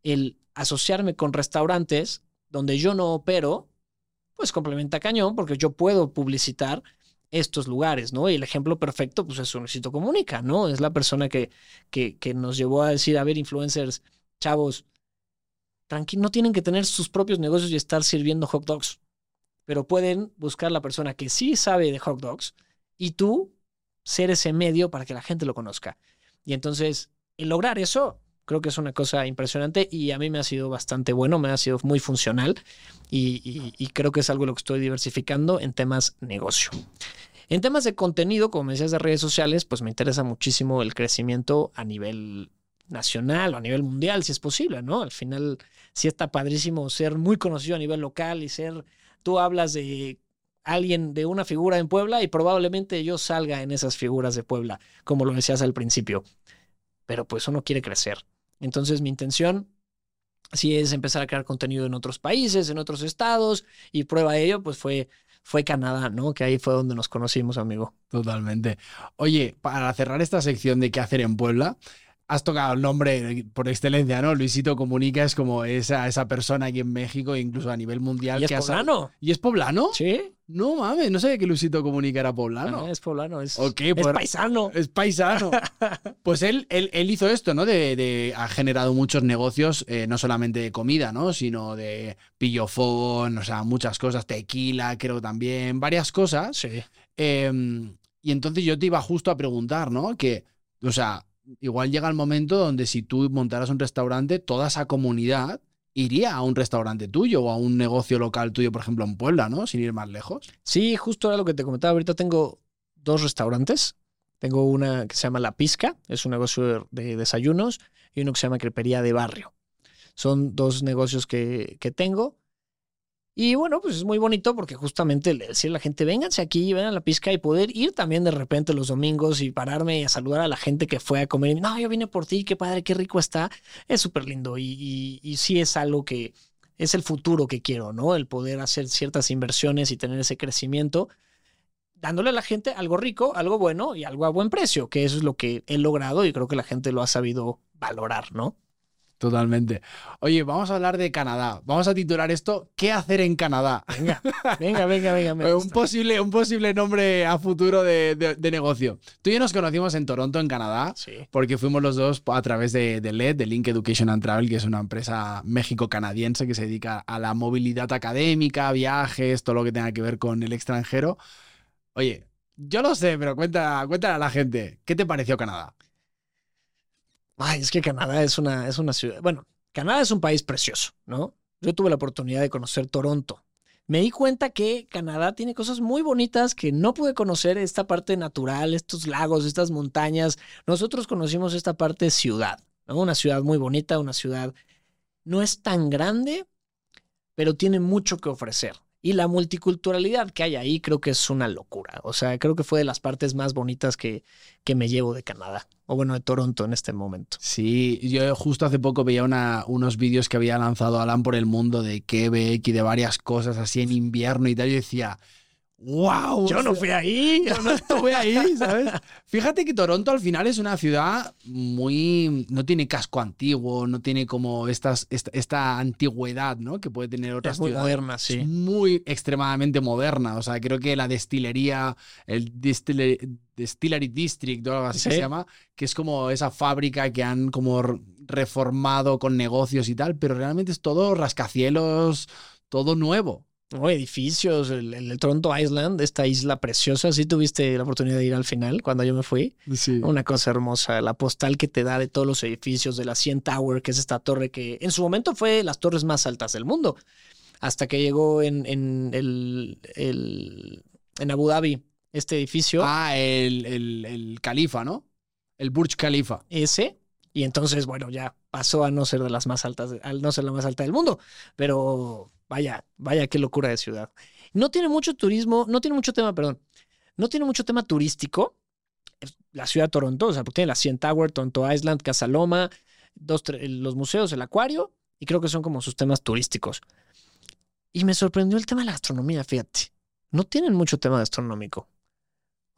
el asociarme con restaurantes donde yo no opero, pues complementa cañón, porque yo puedo publicitar estos lugares, ¿no? Y el ejemplo perfecto, pues es Luisito Comunica, ¿no? Es la persona que, que, que nos llevó a decir, a ver, influencers, chavos, tranquilo, no tienen que tener sus propios negocios y estar sirviendo hot dogs, pero pueden buscar la persona que sí sabe de hot dogs y tú ser ese medio para que la gente lo conozca. Y entonces, el lograr eso, creo que es una cosa impresionante y a mí me ha sido bastante bueno, me ha sido muy funcional y, creo que es algo lo que estoy diversificando en temas negocio. En temas de contenido, como me decías de redes sociales, pues me interesa muchísimo el crecimiento a nivel nacional o a nivel mundial, si es posible, ¿no? Al final, sí está padrísimo ser muy conocido a nivel local y ser, tú hablas de alguien, de una figura en Puebla y probablemente yo salga en esas figuras de Puebla, como lo decías al principio. Pero pues uno quiere crecer. Entonces mi intención sí es empezar a crear contenido en otros países, en otros estados, y prueba de ello, pues fue, fue Canadá, ¿no? Que ahí fue donde nos conocimos, amigo. Totalmente. Oye, para cerrar esta sección de qué hacer en Puebla, has tocado el nombre por excelencia, ¿no? Luisito Comunica es como esa, esa persona aquí en México, incluso a nivel mundial. ¿Y es que sal- poblano? ¿Y es poblano? Sí. No mames, no sabía que Luisito Comunica era poblano. Ah, es poblano, es, es pues- paisano. Es paisano. [LAUGHS] Pues él, él, él hizo esto, ¿no? De, de- ha generado muchos negocios, eh, no solamente de comida, ¿no? Sino de pillofón, o sea, muchas cosas, tequila, creo también, varias cosas. Sí. Eh, y entonces yo te iba justo a preguntar, ¿no? Que, o sea, igual llega el momento donde si tú montaras un restaurante, toda esa comunidad iría a un restaurante tuyo o a un negocio local tuyo, por ejemplo, en Puebla, ¿no? Sin ir más lejos. Sí, justo era lo que te comentaba. Ahorita tengo dos restaurantes. Tengo una que se llama La Pizca, es un negocio de, de desayunos, y uno que se llama Crepería de Barrio. Son dos negocios que, que tengo. Y bueno, pues es muy bonito porque justamente le decir a la gente, vénganse aquí, ven a la pizca y poder ir también de repente los domingos y pararme y a saludar a la gente que fue a comer. No, yo vine por ti, qué padre, qué rico está. Es súper lindo y, y, y sí es algo que es el futuro que quiero, ¿no? El poder hacer ciertas inversiones y tener ese crecimiento, dándole a la gente algo rico, algo bueno y algo a buen precio, que eso es lo que he logrado y creo que la gente lo ha sabido valorar, ¿no? Totalmente. Oye, vamos a hablar de Canadá. Vamos a titular esto ¿Qué hacer en Canadá? Venga, venga, venga, venga. [LAUGHS] un, gusta. posible, un posible nombre a futuro de, de- de negocio. Tú y yo nos conocimos en Toronto, en Canadá, Sí. porque fuimos los dos a través de, de LED, de Link Education and Travel, que es una empresa México-canadiense que se dedica a la movilidad académica, viajes, todo lo que tenga que ver con el extranjero. Oye, yo lo sé, pero cuenta, cuéntale a la gente, ¿qué te pareció Canadá? Ay, es que Canadá es una, es una ciudad. Bueno, Canadá es un país precioso, ¿no? Yo tuve la oportunidad de conocer Toronto. Me di cuenta que Canadá tiene cosas muy bonitas que no pude conocer, esta parte natural, estos lagos, estas montañas. Nosotros conocimos esta parte ciudad, ¿no? Una ciudad muy bonita, una ciudad no es tan grande, pero tiene mucho que ofrecer. Y la multiculturalidad que hay ahí creo que es una locura. O sea, creo que fue de las partes más bonitas que, que me llevo de Canadá. O bueno, de Toronto en este momento. Sí, yo justo hace poco veía una- unos vídeos que había lanzado Alan por el mundo de Quebec y de varias cosas así en invierno y tal. Yo decía, wow. Yo no fui ahí. [LAUGHS] Yo no estuve ahí, ¿sabes? Fíjate que Toronto al final es una ciudad muy. No tiene casco antiguo, no tiene como estas, esta, esta antigüedad, ¿no? Que puede tener otras Es muy ciudades. moderna, Es sí. muy extremadamente moderna. O sea, creo que la destilería, el distille- Distillery District o algo así que se llama, que es como esa fábrica que han como reformado con negocios y tal, pero realmente es todo rascacielos, todo nuevo. No, edificios, el, el- Toronto Island, esta isla preciosa. Sí tuviste la oportunidad de ir al final cuando yo me fui. Sí. Una cosa hermosa, la postal que te da de todos los edificios de la CN Tower, que es esta torre que en su momento fue las torres más altas del mundo, hasta que llegó en, en, el, el- en Abu Dhabi este edificio, Ah, el, el, el Califa, ¿no? El Burj Khalifa. ese, y entonces, bueno, ya pasó a no ser de las más altas, al no ser la más alta del mundo, pero vaya, vaya qué locura de ciudad. No tiene mucho turismo, no tiene mucho tema, perdón, no tiene mucho tema turístico, la ciudad de Toronto, o sea, porque tiene la CN Tower, Toronto Island, Casa Loma, dos, tre- los museos, el acuario, y creo que son como sus temas turísticos. Y me sorprendió el tema de la gastronomía, fíjate. No tienen mucho tema gastronómico.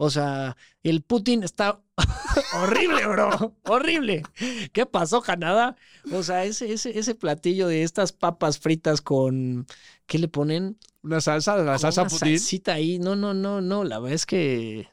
O sea, el Putin está [LAUGHS] horrible, bro. Horrible. ¿Qué pasó, Canadá? O sea, ese, ese, ese platillo de estas papas fritas con. ¿Qué le ponen? Una salsa, la salsa una Putin. salsita ahí. No, no, no, no. La verdad es que.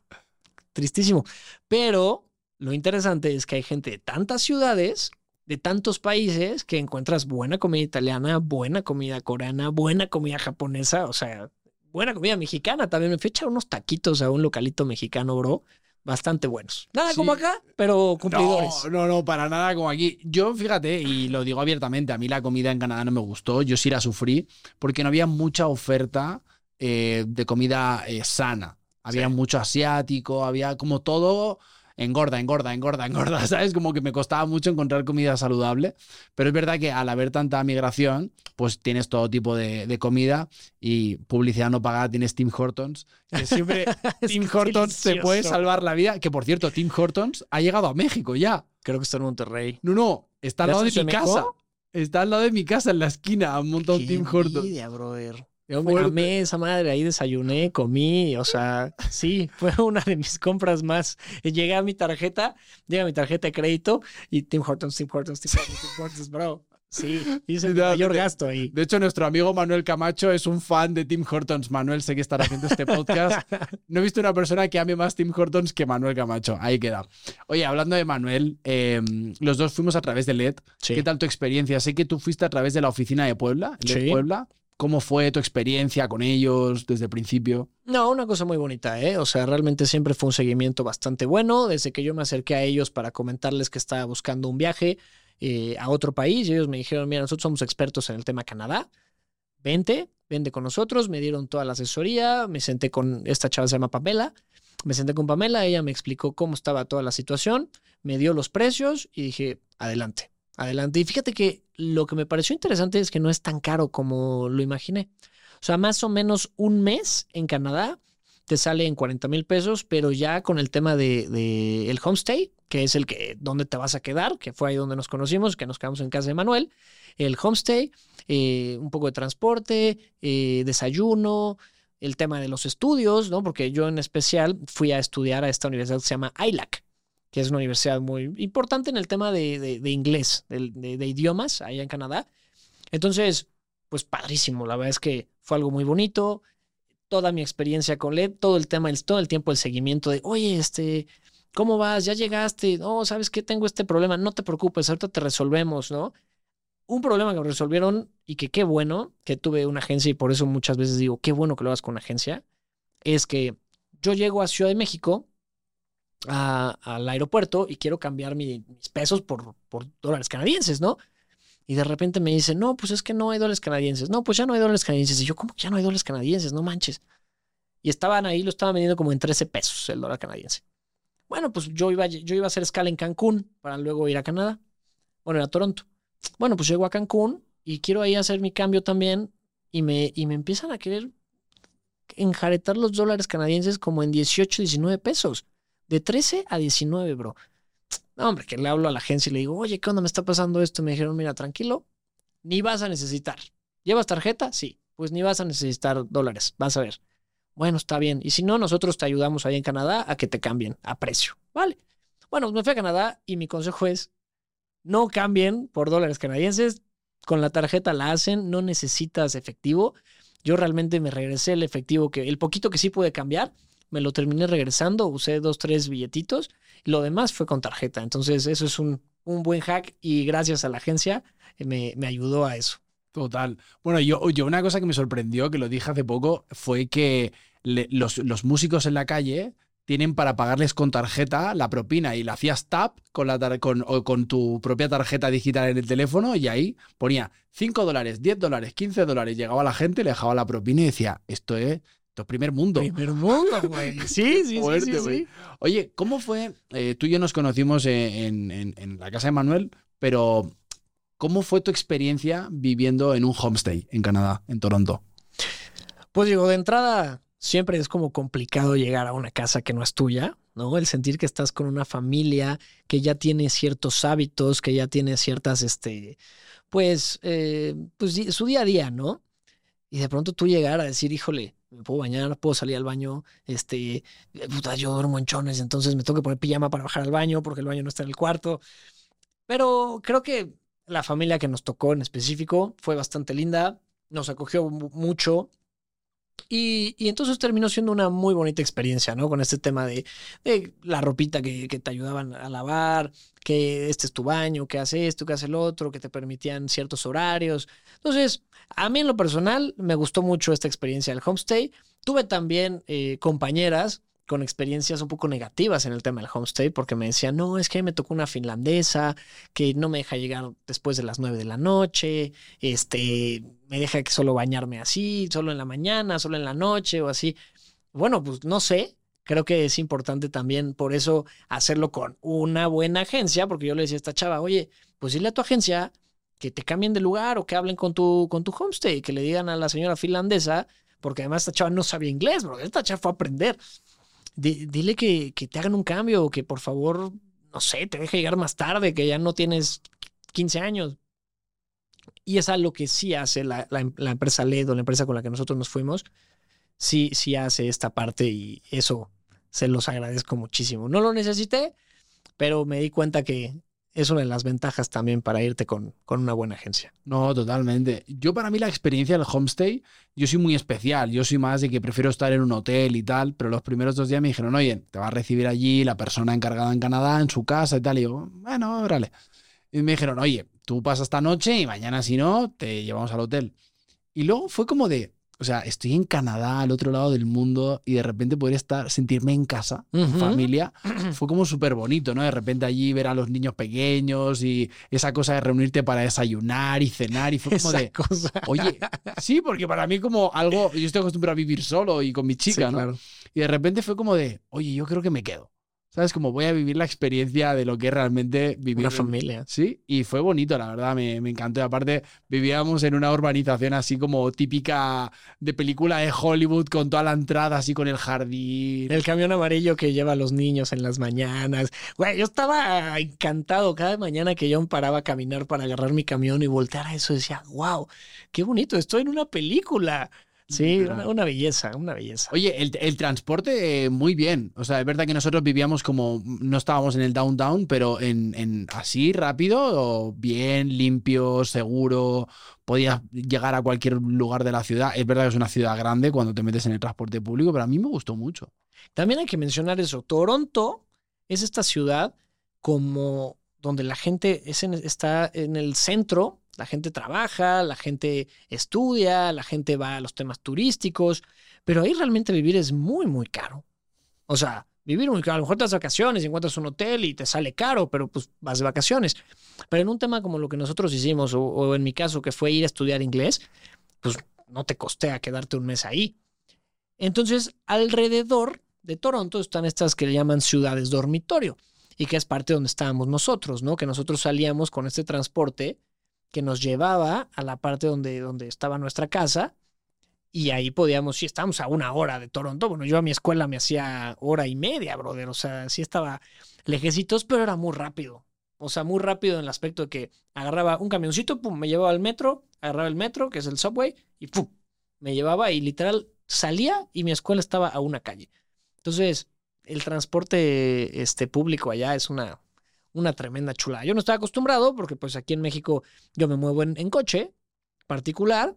Tristísimo. Pero lo interesante es que hay gente de tantas ciudades, de tantos países, que encuentras buena comida italiana, buena comida coreana, buena comida japonesa. O sea, buena comida mexicana también. Me fui a echar unos taquitos a un localito mexicano, bro. Bastante buenos. Nada Sí. como acá, pero cumplidores. No, no, no, para nada como aquí. Yo, fíjate, y lo digo abiertamente, a mí la comida en Canadá no me gustó, yo sí la sufrí, porque no había mucha oferta eh, de comida eh, sana. Había Sí. mucho asiático, había como todo engorda, engorda, engorda, [LAUGHS] engorda, ¿sabes? Como que me costaba mucho encontrar comida saludable, pero es verdad que al haber tanta migración, pues tienes todo tipo de, de comida y publicidad no pagada, tienes Tim Hortons, que siempre [LAUGHS] Tim Hortons te puede salvar la vida, que por cierto, Tim Hortons ha llegado a México ya. Creo que está en Monterrey. No, no, está al ¿Ya lado de mi casa. Está al lado de mi casa, en la esquina, un montón Qué Tim Hortons. envidia, brother. Yo me amé esa madre, ahí desayuné, comí, o sea, sí, [LAUGHS] fue una de mis compras más. Llegué a mi tarjeta, llega mi tarjeta de crédito y Tim Hortons, Tim Hortons, Tim Hortons, Tim Hortons, bro. Sí, hice el mayor de- gasto ahí. De hecho, nuestro amigo Manuel Camacho es un fan de Tim Hortons. Manuel, sé que estará haciendo este podcast. [LAUGHS] No he visto una persona que ame más Tim Hortons que Manuel Camacho. Ahí queda. Oye, hablando de Manuel, eh, los dos fuimos a través de LED. Sí. ¿Qué tal tu experiencia? Sé que tú fuiste a través de la oficina de Puebla, LED Sí. Puebla. ¿Cómo fue tu experiencia con ellos desde el principio? No, una cosa muy bonita, ¿eh? O sea, realmente siempre fue un seguimiento bastante bueno. Desde que yo me acerqué a ellos para comentarles que estaba buscando un viaje eh, a otro país, ellos me dijeron, mira, nosotros somos expertos en el tema Canadá. Vente, vente con nosotros. Me dieron toda la asesoría. Me senté con esta chava, se llama Pamela. Me senté con Pamela, ella me explicó cómo estaba toda la situación, me dio los precios y dije, adelante, adelante. Y fíjate que lo que me pareció interesante es que no es tan caro como lo imaginé. O sea, más o menos un mes en Canadá te sale en 40 mil pesos, pero ya con el tema de, el homestay, que es el que donde te vas a quedar, que fue ahí donde nos conocimos, que nos quedamos en casa de Manuel, el homestay, eh, un poco de transporte, eh, desayuno, el tema de los estudios, ¿no? Porque yo en especial fui a estudiar a esta universidad que se llama ILAC, que es una universidad muy importante en el tema de, de- inglés, de, idiomas, allá en Canadá. Entonces, pues padrísimo, la verdad es que fue algo muy bonito. Toda mi experiencia con LED, todo el tema, todo el tiempo el seguimiento de, oye, este, ¿cómo vas? ¿Ya llegaste? No, ¿sabes qué? Tengo este problema, no te preocupes, ahorita te resolvemos, ¿no? Un problema que me resolvieron y que qué bueno que tuve una agencia y por eso muchas veces digo, qué bueno que lo hagas con agencia, es que yo llego a Ciudad de México al aeropuerto y quiero cambiar mi- mis pesos por, dólares canadienses, ¿no? Y de repente me dicen, no, pues es que no hay dólares canadienses. No, pues ya no hay dólares canadienses. Y yo, ¿cómo que ya no hay dólares canadienses? No manches. Y estaban ahí, lo estaban vendiendo como en 13 pesos el dólar canadiense. Bueno, pues yo iba, yo iba a hacer escala en Cancún para luego ir a Canadá. Bueno, a Toronto. Bueno, pues llego a Cancún y quiero ahí hacer mi cambio también. Y me, y me empiezan a querer enjaretar los dólares canadienses como en 18, 19 pesos. De 13 a 19, bro. No, hombre, que le hablo a la agencia y le digo, oye, ¿qué onda me está pasando esto? Me dijeron, mira, tranquilo, ni vas a necesitar. ¿Llevas tarjeta? Sí. Pues ni vas a necesitar dólares, vas a ver. Bueno, está bien. Y si no, nosotros te ayudamos ahí en Canadá a que te cambien a precio. Vale. Bueno, me fui a Canadá y mi consejo es, no cambien por dólares canadienses. Con la tarjeta la hacen, no necesitas efectivo. Yo realmente me regresé el efectivo que, el poquito que sí pude cambiar, me lo terminé regresando, usé dos, tres billetitos, lo demás fue con tarjeta. Entonces, eso es un, un buen hack y gracias a la agencia eh, me, me ayudó a eso. Total. Bueno, yo, yo una cosa que me sorprendió, que lo dije hace poco, fue que los, los músicos en la calle tienen para pagarles con tarjeta la propina y la hacías tap con, la con, o con tu propia tarjeta digital en el teléfono y ahí ponía 5 dólares, 10 dólares, 15 dólares. Llegaba la gente, le dejaba la propina y decía, esto es, es primer mundo. Primer mundo, güey. [LAUGHS] Sí, sí, sí, Fuerte, sí, sí. Oye, ¿cómo fue? eh, tú y yo nos conocimos en, en- en la casa de Manuel, pero ¿cómo fue tu experiencia viviendo en un homestay en Canadá, en Toronto? Pues digo, de entrada, siempre es como complicado llegar a una casa que no es tuya, ¿no? El sentir que estás con una familia que ya tiene ciertos hábitos, que ya tiene ciertas, este, pues, eh, pues su día a día, ¿no? Y de pronto tú llegar a decir, híjole, me puedo bañar, puedo salir al baño, este, puta, yo duermo en chones, entonces me tengo que poner pijama para bajar al baño porque el baño no está en el cuarto. Pero creo que la familia que nos tocó en específico fue bastante linda, nos acogió mu- mucho. Y, y entonces terminó siendo una muy bonita experiencia, ¿no? Con este tema de, de la ropita que, que te ayudaban a lavar, que este es tu baño, que hace esto, que hace el otro, que te permitían ciertos horarios. Entonces, a mí en lo personal me gustó mucho esta experiencia del homestay. Tuve también eh, compañeras con experiencias un poco negativas en el tema del homestay, porque me decían, no, es que me tocó una finlandesa que no me deja llegar después de las nueve de la noche, este, me deja que solo bañarme así, solo en la mañana, solo en la noche o así. Bueno, pues no sé, creo que es importante también por eso hacerlo con una buena agencia, porque yo le decía a esta chava, oye, pues dile a tu agencia que te cambien de lugar o que hablen con tu, con tu homestay, que le digan a la señora finlandesa, porque además esta chava no sabía inglés, bro, esta chava fue a aprender. Di- dile que, que te hagan un cambio, o que por favor, no sé, te deje llegar más tarde, que ya no tienes 15 años. Y es algo que sí hace la, la, la empresa LED o la empresa con la que nosotros nos fuimos, sí, sí hace esta parte y eso se los agradezco muchísimo. No lo necesité, pero me di cuenta que es una de las ventajas también para irte con, con una buena agencia. No, totalmente. Yo para mí la experiencia del homestay, yo soy muy especial. Yo soy más de que prefiero estar en un hotel y tal, pero los primeros dos días me dijeron, oye, te va a recibir allí la persona encargada en Canadá, en su casa y tal. Y yo, bueno, órale. Y me dijeron, oye, tú pasas esta noche y mañana si no, te llevamos al hotel. Y luego fue como de, o sea, estoy en Canadá, al otro lado del mundo, y de repente poder estar, sentirme en casa, en familia, [CLEARS THROAT] fue como súper bonito, ¿no? De repente allí ver a los niños pequeños y esa cosa de reunirte para desayunar y cenar, y fue como Esa de, cosa. oye, sí, porque para mí como algo, yo estoy acostumbrado a vivir solo y con mi chica, Sí, ¿no? claro. Y de repente fue como de, oye, yo creo que me quedo. ¿Sabes? Como voy a vivir la experiencia de lo que es realmente vivir. Una familia. Sí, y fue bonito, la verdad, me, me encantó. Y aparte, vivíamos en una urbanización así como típica de película de Hollywood, con toda la entrada así con el jardín. El camión amarillo que lleva a los niños en las mañanas. Güey, yo estaba encantado cada mañana que yo me paraba a caminar para agarrar mi camión y voltear a eso. Decía, wow, qué bonito, estoy en una película. Sí, una, una belleza, una belleza. Oye, el, el transporte eh, muy bien. O sea, es verdad que nosotros vivíamos como, no estábamos en el downtown, pero en, en así rápido, bien, limpio, seguro. Podías llegar a cualquier lugar de la ciudad. Es verdad que es una ciudad grande cuando te metes en el transporte público, pero a mí me gustó mucho. También hay que mencionar eso. Toronto es esta ciudad como donde la gente es en- está en el centro, la gente trabaja, la gente estudia, la gente va a los temas turísticos, pero ahí realmente vivir es muy, muy caro. O sea, vivir muy caro. A lo mejor te das vacaciones y encuentras un hotel y te sale caro, pero pues vas de vacaciones. Pero en un tema como lo que nosotros hicimos, o, en mi caso que fue ir a estudiar inglés, pues no te costea quedarte un mes ahí. Entonces, alrededor de Toronto están estas que le llaman ciudades dormitorio y que es parte donde estábamos nosotros, ¿no? Que nosotros salíamos con este transporte que nos llevaba a la parte donde, donde estaba nuestra casa y ahí podíamos, sí, estábamos a una hora de Toronto. Bueno, yo a mi escuela me hacía hora y media, brother. O sea, sí estaba lejecitos, pero era muy rápido. O sea, muy rápido en el aspecto de que agarraba un camioncito, pum, me llevaba al metro, agarraba el metro, que es el subway, y pum, me llevaba y literal salía y mi escuela estaba a una calle. Entonces, el transporte este, público allá es una, una tremenda chulada. Yo no estaba acostumbrado porque pues aquí en México yo me muevo en, coche particular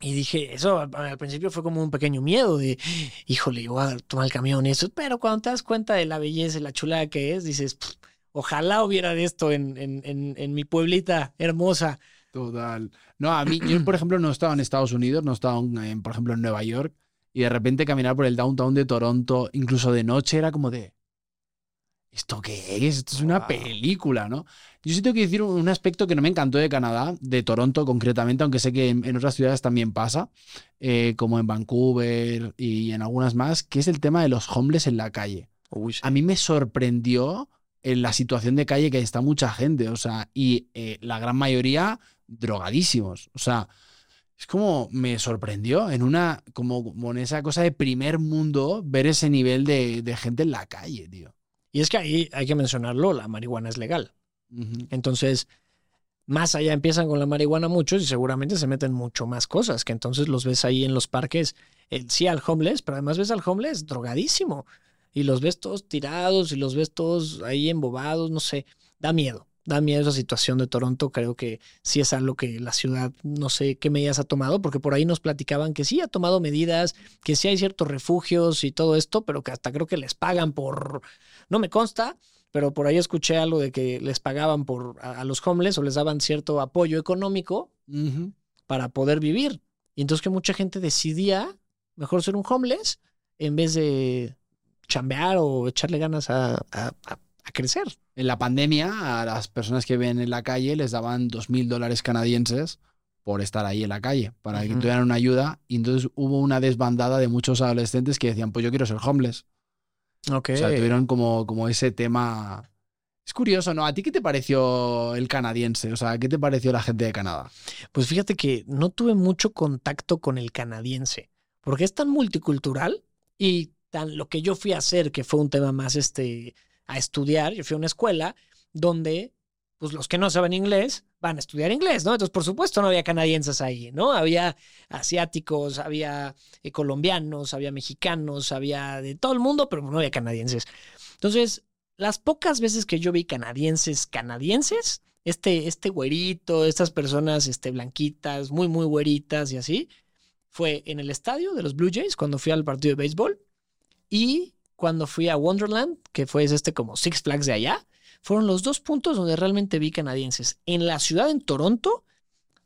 y dije, eso al, principio fue como un pequeño miedo de, híjole, voy a tomar el camión y eso, pero cuando te das cuenta de la belleza y la chulada que es, dices, "Pff, ojalá hubiera de esto en, en, en, en mi pueblita hermosa. Total. No, a mí, yo por ejemplo no estaba en Estados Unidos, no estaba, en, por ejemplo, en Nueva York, y de repente caminar por el downtown de Toronto, incluso de noche, era como de. ¿Esto qué es? Esto es una Wow. película, ¿no? Yo sí tengo que decir un aspecto que no me encantó de Canadá, de Toronto concretamente, aunque sé que en, en otras ciudades también pasa, eh, como en Vancouver y en algunas más, que es el tema de los homeless en la calle Uy, a mí me sorprendió en la situación de calle que está mucha gente, o sea, y eh, la gran mayoría drogadísimos, o sea, es como me sorprendió en una, como, como en esa cosa de primer mundo, ver ese nivel de, de gente en la calle, tío. Y es que ahí hay que mencionarlo, la marihuana es legal. Entonces, más allá empiezan con la marihuana muchos y seguramente se meten mucho más cosas, que entonces los ves ahí en los parques, eh, sí al homeless, pero además ves al homeless drogadísimo. Y los ves todos tirados y los ves todos ahí embobados, no sé, da miedo. Da miedo esa situación de Toronto. Creo que sí es algo que la ciudad, no sé qué medidas ha tomado, porque por ahí nos platicaban que sí ha tomado medidas, que sí hay ciertos refugios y todo esto, pero que hasta creo que les pagan por, no me consta, pero por ahí escuché algo de que les pagaban por a, a los homeless o les daban cierto apoyo económico para poder vivir. Y entonces que mucha gente decidía mejor ser un homeless en vez de chambear o echarle ganas a, a- a- a crecer. En la pandemia, a las personas que ven en la calle les daban dos mil dólares canadienses por estar ahí en la calle, para que tuvieran una ayuda. Y entonces hubo una desbandada de muchos adolescentes que decían, pues yo quiero ser homeless. Ok. O sea, tuvieron como, como ese tema. Es curioso, ¿no? ¿A ti qué te pareció el canadiense? O sea, ¿qué te pareció la gente de Canadá? Pues fíjate que no tuve mucho contacto con el canadiense, porque es tan multicultural y tan lo que yo fui a hacer, que fue un tema más este, a estudiar, yo fui a una escuela donde, pues los que no saben inglés, van a estudiar inglés, ¿no? Entonces, por supuesto, no había canadienses ahí, ¿no? Había asiáticos, había eh, colombianos, había mexicanos, había de todo el mundo, pero no había canadienses. Entonces, las pocas veces que yo vi canadienses, canadienses, este, este güerito, estas personas este, blanquitas, muy, muy güeritas y así, fue en el estadio de los Blue Jays cuando fui al partido de béisbol y cuando fui a Wonderland, que fue este como Six Flags de allá, fueron los dos puntos donde realmente vi canadienses. En la ciudad, en Toronto,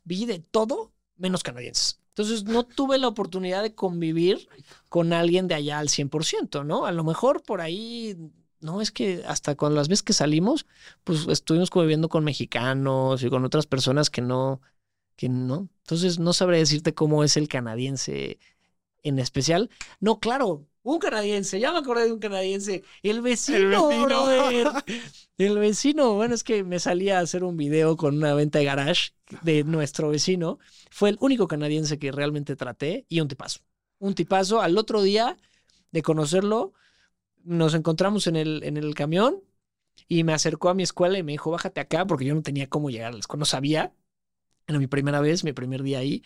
vi de todo menos canadienses. Entonces no tuve la oportunidad de convivir con alguien de allá al 100%, ¿no? A lo mejor por ahí, no, es que hasta cuando las veces que salimos, pues estuvimos conviviendo con mexicanos y con otras personas que no, que no. Entonces no sabré decirte cómo es el canadiense en especial. No, claro, un canadiense, ya me acordé de un canadiense. El vecino, el vecino. [LAUGHS] El vecino, bueno, es que me salía a hacer un video con una venta de garage de nuestro vecino. Fue el único canadiense que realmente traté y un tipazo. Un tipazo. Al otro día de conocerlo, nos encontramos en el, en el camión y me acercó a mi escuela y me dijo, bájate acá porque yo no tenía cómo llegar a la escuela. No sabía. Era mi primera vez, mi primer día ahí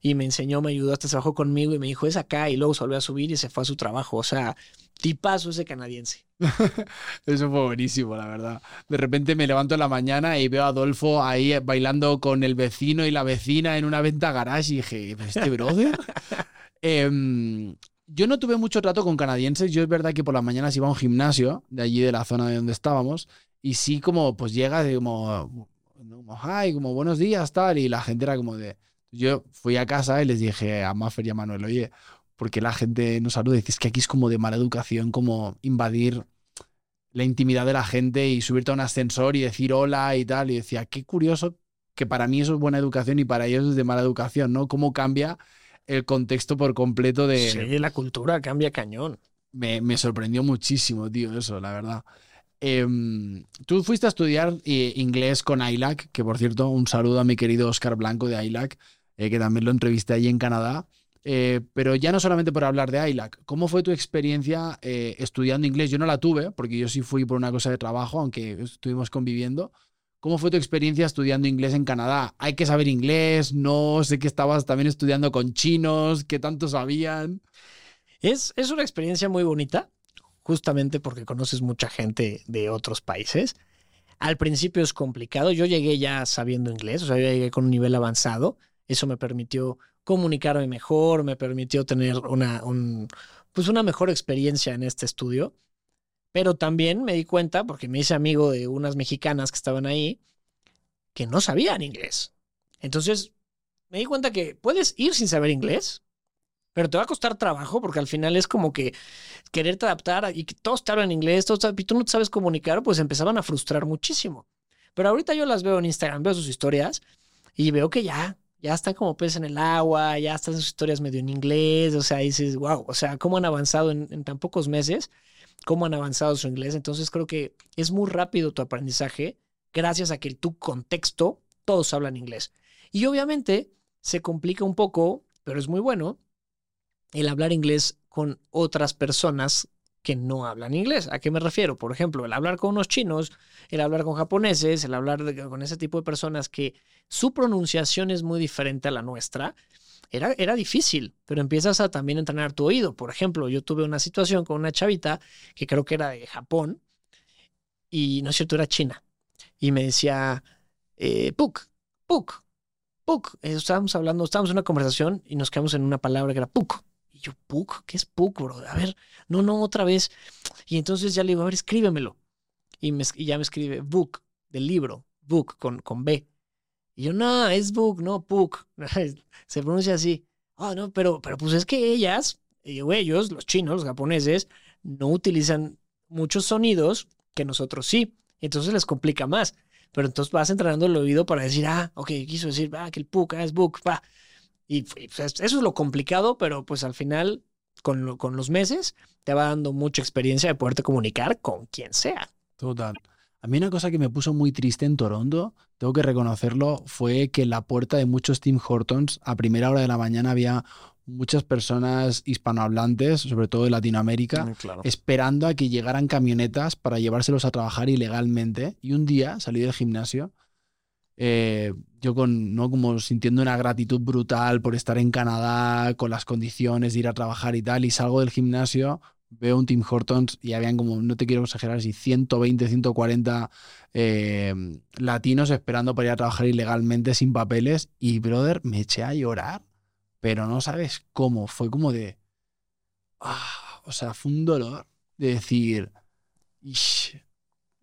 y me enseñó, me ayudó, hasta se bajó conmigo y me dijo, es acá, y luego se volvió a subir y se fue a su trabajo. O sea, tipazo ese canadiense. [LAUGHS] Eso fue buenísimo, la verdad. De repente me levanto en la mañana y veo a Adolfo ahí bailando con el vecino y la vecina en una venta garage y dije, ¿este brother? [LAUGHS] Em, yo no tuve mucho trato con canadienses. Yo es verdad que por las mañanas iba a un gimnasio de allí de la zona de donde estábamos y sí como pues llega de como, como, hi, como buenos días, tal, y la gente era como de yo fui a casa y les dije a Maffer y a Manuel, oye, porque la gente nos saluda? Dices que aquí es como de mala educación, como invadir la intimidad de la gente y subirte a un ascensor y decir hola y tal. Y decía, qué curioso que para mí eso es buena educación y para ellos es de mala educación, ¿no? Cómo cambia el contexto por completo de... Sí, la cultura cambia cañón. Me, me sorprendió muchísimo, tío, eso, la verdad. Em, tú fuiste a estudiar eh, inglés con ILAC, que por cierto, un saludo a mi querido Oscar Blanco de ILAC, eh, que también lo entrevisté allí en Canadá. Eh, pero ya no solamente por hablar de ILAC, ¿cómo fue tu experiencia estudiando inglés? Yo no la tuve, porque yo sí fui por una cosa de trabajo, aunque estuvimos conviviendo. ¿Cómo fue tu experiencia estudiando inglés en Canadá? ¿Hay que saber inglés? No, sé que estabas también estudiando con chinos, ¿qué tanto sabían? Es, es una experiencia muy bonita justamente porque conoces mucha gente de otros países. Al principio es complicado, yo llegué ya sabiendo inglés, o sea, yo llegué con un nivel avanzado, eso me permitió comunicarme mejor, me permitió tener una, pues una mejor experiencia en este estudio, pero también me di cuenta, porque me hice amigo de unas mexicanas que estaban ahí, que no sabían inglés. Entonces, me di cuenta que puedes ir sin saber inglés, pero te va a costar trabajo porque al final es como que quererte adaptar y que todos te hablan inglés, todos, y tú no sabes comunicar, pues empezaban a frustrar muchísimo. Pero ahorita yo las veo en Instagram, veo sus historias y veo que ya, ya están como peces en el agua, ya están sus historias medio en inglés, o sea, dices, wow, o sea, cómo han avanzado en, en tan pocos meses, cómo han avanzado su inglés. Entonces creo que es muy rápido tu aprendizaje gracias a que tu contexto, todos hablan inglés. Y obviamente se complica un poco, pero es muy bueno el hablar inglés con otras personas que no hablan inglés. ¿A qué me refiero? Por ejemplo, el hablar con unos chinos, el hablar con japoneses, el hablar con ese tipo de personas que su pronunciación es muy diferente a la nuestra. Era, era difícil, pero empiezas a también entrenar tu oído. Por ejemplo, yo tuve una situación con una chavita que creo que era de Japón y no es cierto, era china. Y me decía, eh, Puk, Puk, Puk. Estábamos hablando, estábamos en una conversación y nos quedamos en una palabra que era Puk. Y yo, ¿Puk? ¿Qué es Puk, bro? A ver, no, no, otra vez. Y entonces ya le digo, a ver, escríbemelo. Y, me, ya me escribe book, del libro, book, con, con B. Y yo, no, es book, no, Puk. [LAUGHS] Se pronuncia así. Ah, no, pero, pero pues es que ellas, ellos, los chinos, los japoneses, no utilizan muchos sonidos que nosotros sí. Entonces les complica más. Pero entonces vas entrenando el oído para decir, ah, ok, quiso decir, ah, que el Puk, ah, es book, va. Y pues, eso es lo complicado, pero pues al final, con, con los meses, te va dando mucha experiencia de poderte comunicar con quien sea. Total. A mí una cosa que me puso muy triste en Toronto, tengo que reconocerlo, fue que en la puerta de muchos Tim Hortons a primera hora de la mañana había muchas personas hispanohablantes, sobre todo de Latinoamérica, mm, esperando a que llegaran camionetas para llevárselos a trabajar ilegalmente. Y un día salí del gimnasio eh, yo con, ¿no? Como sintiendo una gratitud brutal por estar en Canadá, con las condiciones de ir a trabajar y tal, y salgo del gimnasio, veo un Tim Hortons y habían como, no te quiero exagerar, si 120, 140 eh, latinos esperando para ir a trabajar ilegalmente sin papeles, y brother, me eché a llorar, pero no sabes cómo, fue como de... Ah, o sea, fue un dolor de decir,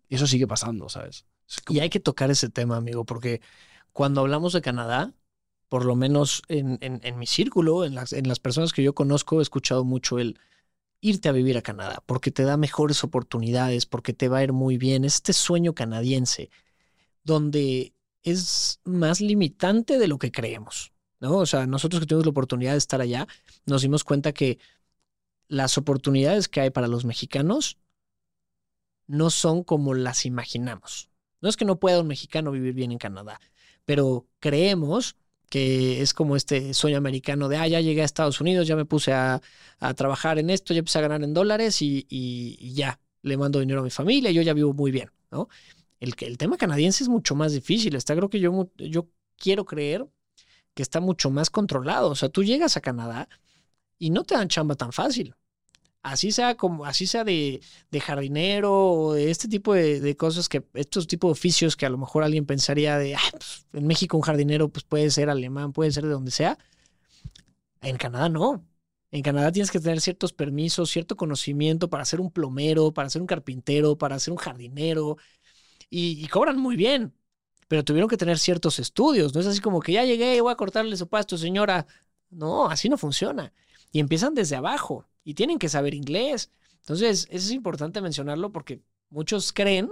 eso sigue pasando, ¿sabes? Y hay que tocar ese tema, amigo, porque cuando hablamos de Canadá, por lo menos en, mi círculo, en las, en las personas que yo conozco, he escuchado mucho el irte a vivir a Canadá, porque te da mejores oportunidades, porque te va a ir muy bien. Este sueño canadiense, donde es más limitante de lo que creemos. ¿no? O sea, nosotros que tuvimos la oportunidad de estar allá, nos dimos cuenta que las oportunidades que hay para los mexicanos no son como las imaginamos. No es que no pueda un mexicano vivir bien en Canadá, pero creemos que es como este sueño americano de, ah, ya llegué a Estados Unidos, ya me puse a, trabajar en esto, ya empecé a ganar en dólares y, ya, le mando dinero a mi familia, yo ya vivo muy bien, ¿no? El, el tema canadiense es mucho más difícil, está creo que yo, yo quiero creer que está mucho más controlado, o sea, tú llegas a Canadá y no te dan chamba tan fácil así sea como, así sea de, jardinero o de este tipo de, cosas que, estos tipos de oficios que a lo mejor alguien pensaría de, pues, en México un jardinero pues puede ser alemán, puede ser de donde sea. En Canadá no. En Canadá tienes que tener ciertos permisos, cierto conocimiento para ser un plomero, para ser un carpintero, para ser un jardinero. Y, cobran muy bien, pero tuvieron que tener ciertos estudios. No es así como que ya llegué voy a cortarle su pasto, señora. No, así no funciona. Y empiezan desde abajo y tienen que saber inglés. Entonces, eso es importante mencionarlo porque muchos creen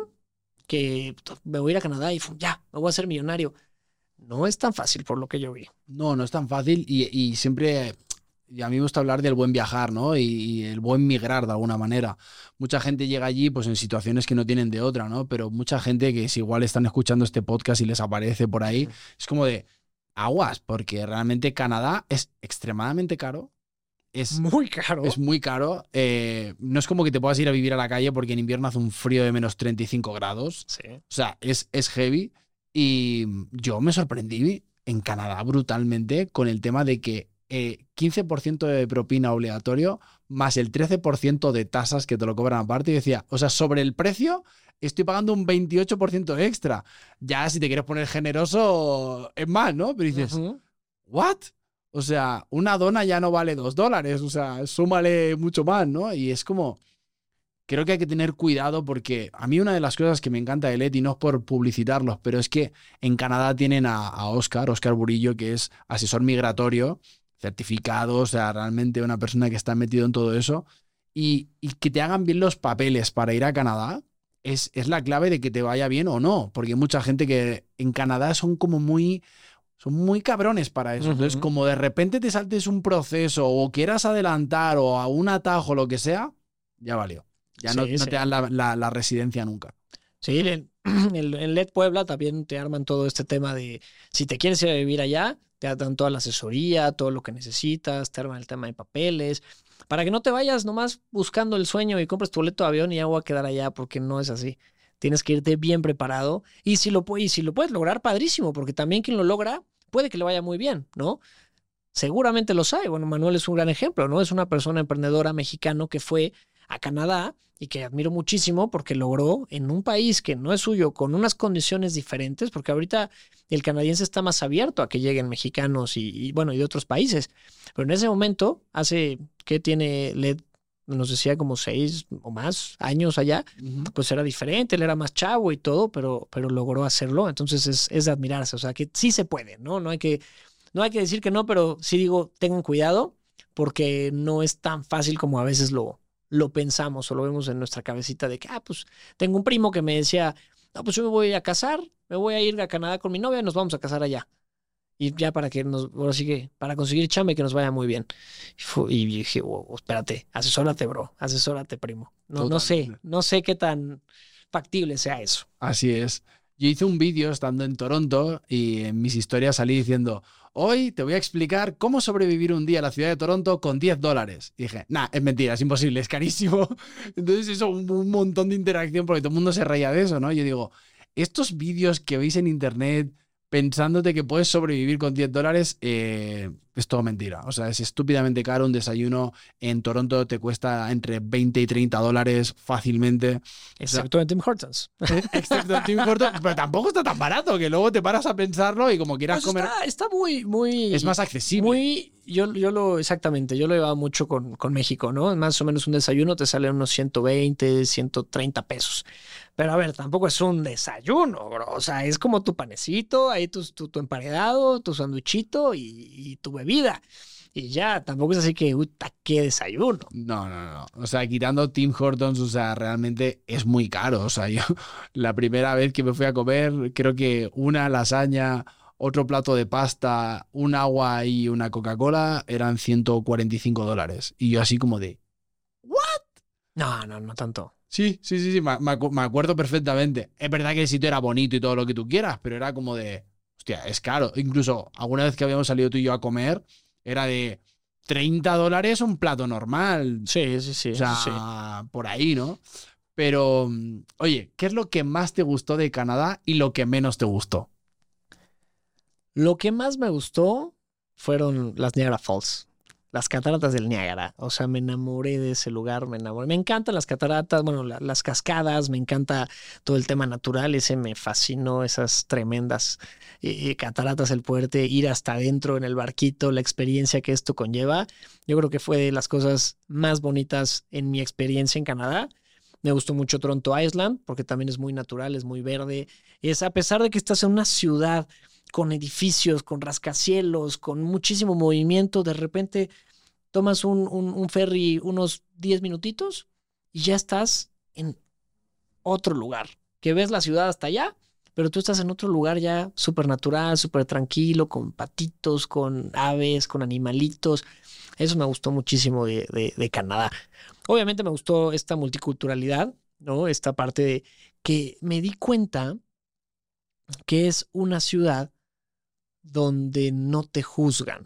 que me voy a ir a Canadá y ya, me voy a ser millonario. No es tan fácil por lo que yo vi. No, no es tan fácil y, siempre a mí me gusta hablar del buen viajar, ¿no? Y, el buen migrar de alguna manera. Mucha gente llega allí pues en situaciones que no tienen de otra, ¿no? Pero mucha gente que si igual están escuchando este podcast y les aparece por ahí, es como de aguas, porque realmente Canadá es extremadamente caro es muy caro. Es muy caro. Eh, no es como que te puedas ir a vivir a la calle porque en invierno hace un frío de menos 35 grados. Sí. O sea, es, es heavy. Y yo me sorprendí en Canadá brutalmente con el tema de que 15% eh, de propina obligatorio más el 13% de tasas que te lo cobran aparte. Y decía, o sea, sobre el precio estoy pagando un 28% extra. Ya si te quieres poner generoso es más, ¿no? Pero dices, ¿what? O sea, una dona ya no vale dos dólares, o sea, súmale mucho más, ¿no? Y es como, creo que hay que tener cuidado porque a mí una de las cosas que me encanta de Leti, no es por publicitarlos, pero es que en Canadá tienen a, Oscar, Oscar Burillo, que es asesor migratorio, certificado, o sea, realmente una persona que está metido en todo eso, y, que te hagan bien los papeles para ir a Canadá. Es, es la clave de que te vaya bien o no, porque mucha gente que en Canadá son como muy son muy cabrones para eso. Entonces, como de repente te saltes un proceso o quieras adelantar o a un atajo lo que sea, ya valió. Ya no, te dan la, residencia nunca. Sí, [CLEARS THROAT] en, en, LED Puebla también te arman todo este tema de si te quieres ir a vivir allá, te dan toda la asesoría, todo lo que necesitas, te arman el tema de papeles, para que no te vayas nomás buscando el sueño y compres tu boleto de avión y ya voy a quedar allá, porque no es así. Tienes que irte bien preparado y si lo, y si lo puedes lograr, padrísimo, porque también quien lo logra puede que le vaya muy bien, ¿no? Seguramente lo sabe. Bueno, Manuel es un gran ejemplo, ¿no? Es una persona emprendedora mexicano que fue a Canadá y que admiro muchísimo porque logró en un país que no es suyo, con unas condiciones diferentes, porque ahorita el canadiense está más abierto a que lleguen mexicanos y, bueno, y de otros países. Pero en ese momento, hace, ¿qué tiene LED? Nos decía como seis o más años allá, pues era diferente, él era más chavo y todo, pero, pero logró hacerlo. Entonces es, es de admirarse, o sea que sí se puede, ¿no? No hay que, no hay que decir que no, pero sí digo, tengan cuidado porque no es tan fácil como a veces lo, lo pensamos o lo vemos en nuestra cabecita de que, ah, pues tengo un primo que me decía, no, pues yo me voy a casar, me voy a ir a Canadá con mi novia y nos vamos a casar allá. Y ya para que nos, ahora sí que, para conseguir chamba y que nos vaya muy bien. Y, dije, espérate, asesórate, bro, asesórate, primo. No, no sé, no sé qué tan factible sea eso. Así es. Yo hice un vídeo estando en Toronto y en mis historias salí diciendo, Hoy te voy a explicar cómo sobrevivir un día en la ciudad de Toronto con 10 dólares. Y dije, nah, es mentira, es imposible, es carísimo. [LAUGHS] Entonces un, un montón de interacción porque todo el mundo se reía de eso, ¿no? Yo digo, estos vídeos que veis en internet pensándote que puedes sobrevivir con 10 dólares, eh, es todo mentira. O sea, es estúpidamente caro. Un desayuno en Toronto te cuesta entre 20 y 30 dólares fácilmente. Excepto en Tim Hortons. Excepto en Tim Hortons. Pero tampoco está tan barato que luego te paras a pensarlo y como quieras Pues comer. está, está muy, muy. Es más accesible. Muy, yo, yo lo, exactamente, yo lo llevaba mucho con, con México, ¿no? Más o menos un desayuno te sale unos 120, 130 pesos. Pero a ver, tampoco es un desayuno, bro. O sea, es como tu panecito, ahí tu, tu, tu emparedado, tu sanduichito y, y tu bebida. Y ya, tampoco es así que, uy, qué desayuno. No, no, no. O sea, quitando Tim Hortons, o sea, realmente es muy caro. O sea, yo [LAUGHS] la primera vez que me fui a comer, creo que una lasaña, otro plato de pasta, un agua y una Coca-Cola eran 145 dólares. Y yo así como de... No, no, no tanto. Sí, sí, sí, sí, me, me acuerdo perfectamente. Es verdad que el sitio era bonito y todo lo que tú quieras, pero era como de... Hostia, es caro. Incluso alguna vez que habíamos salido tú y yo a comer, era de 30 dólares un plato normal. Sí, sí, sí. O sea, sí. por ahí, ¿no? Pero, mm, oye, ¿qué es lo que más te gustó de Canadá y lo que menos te gustó? Lo que más me gustó fueron las Niagara Falls, las cataratas del Niágara. O sea, me enamoré de ese lugar, me enamoré. Me encantan las cataratas, bueno, la- las cascadas, me encanta todo el tema natural, ese me fascinó, esas tremendas eh, cataratas, el poderte ir hasta adentro en el barquito, la experiencia que esto conlleva. Yo creo que fue de las cosas más bonitas en mi experiencia en Canadá. Me gustó mucho Toronto Island porque también es muy natural, es muy verde. Es a pesar de que estás en una ciudad con edificios, con rascacielos, con muchísimo movimiento, de repente tomas un, ferry unos 10 minutitos y ya estás en otro lugar, que ves la ciudad hasta allá, pero tú estás en otro lugar ya súper natural, súper tranquilo, con patitos, con aves, con animalitos. Eso me gustó muchísimo de, de- de Canadá. Obviamente me gustó esta multiculturalidad, ¿no? Esta parte de que me di cuenta que es una ciudad donde no te juzgan.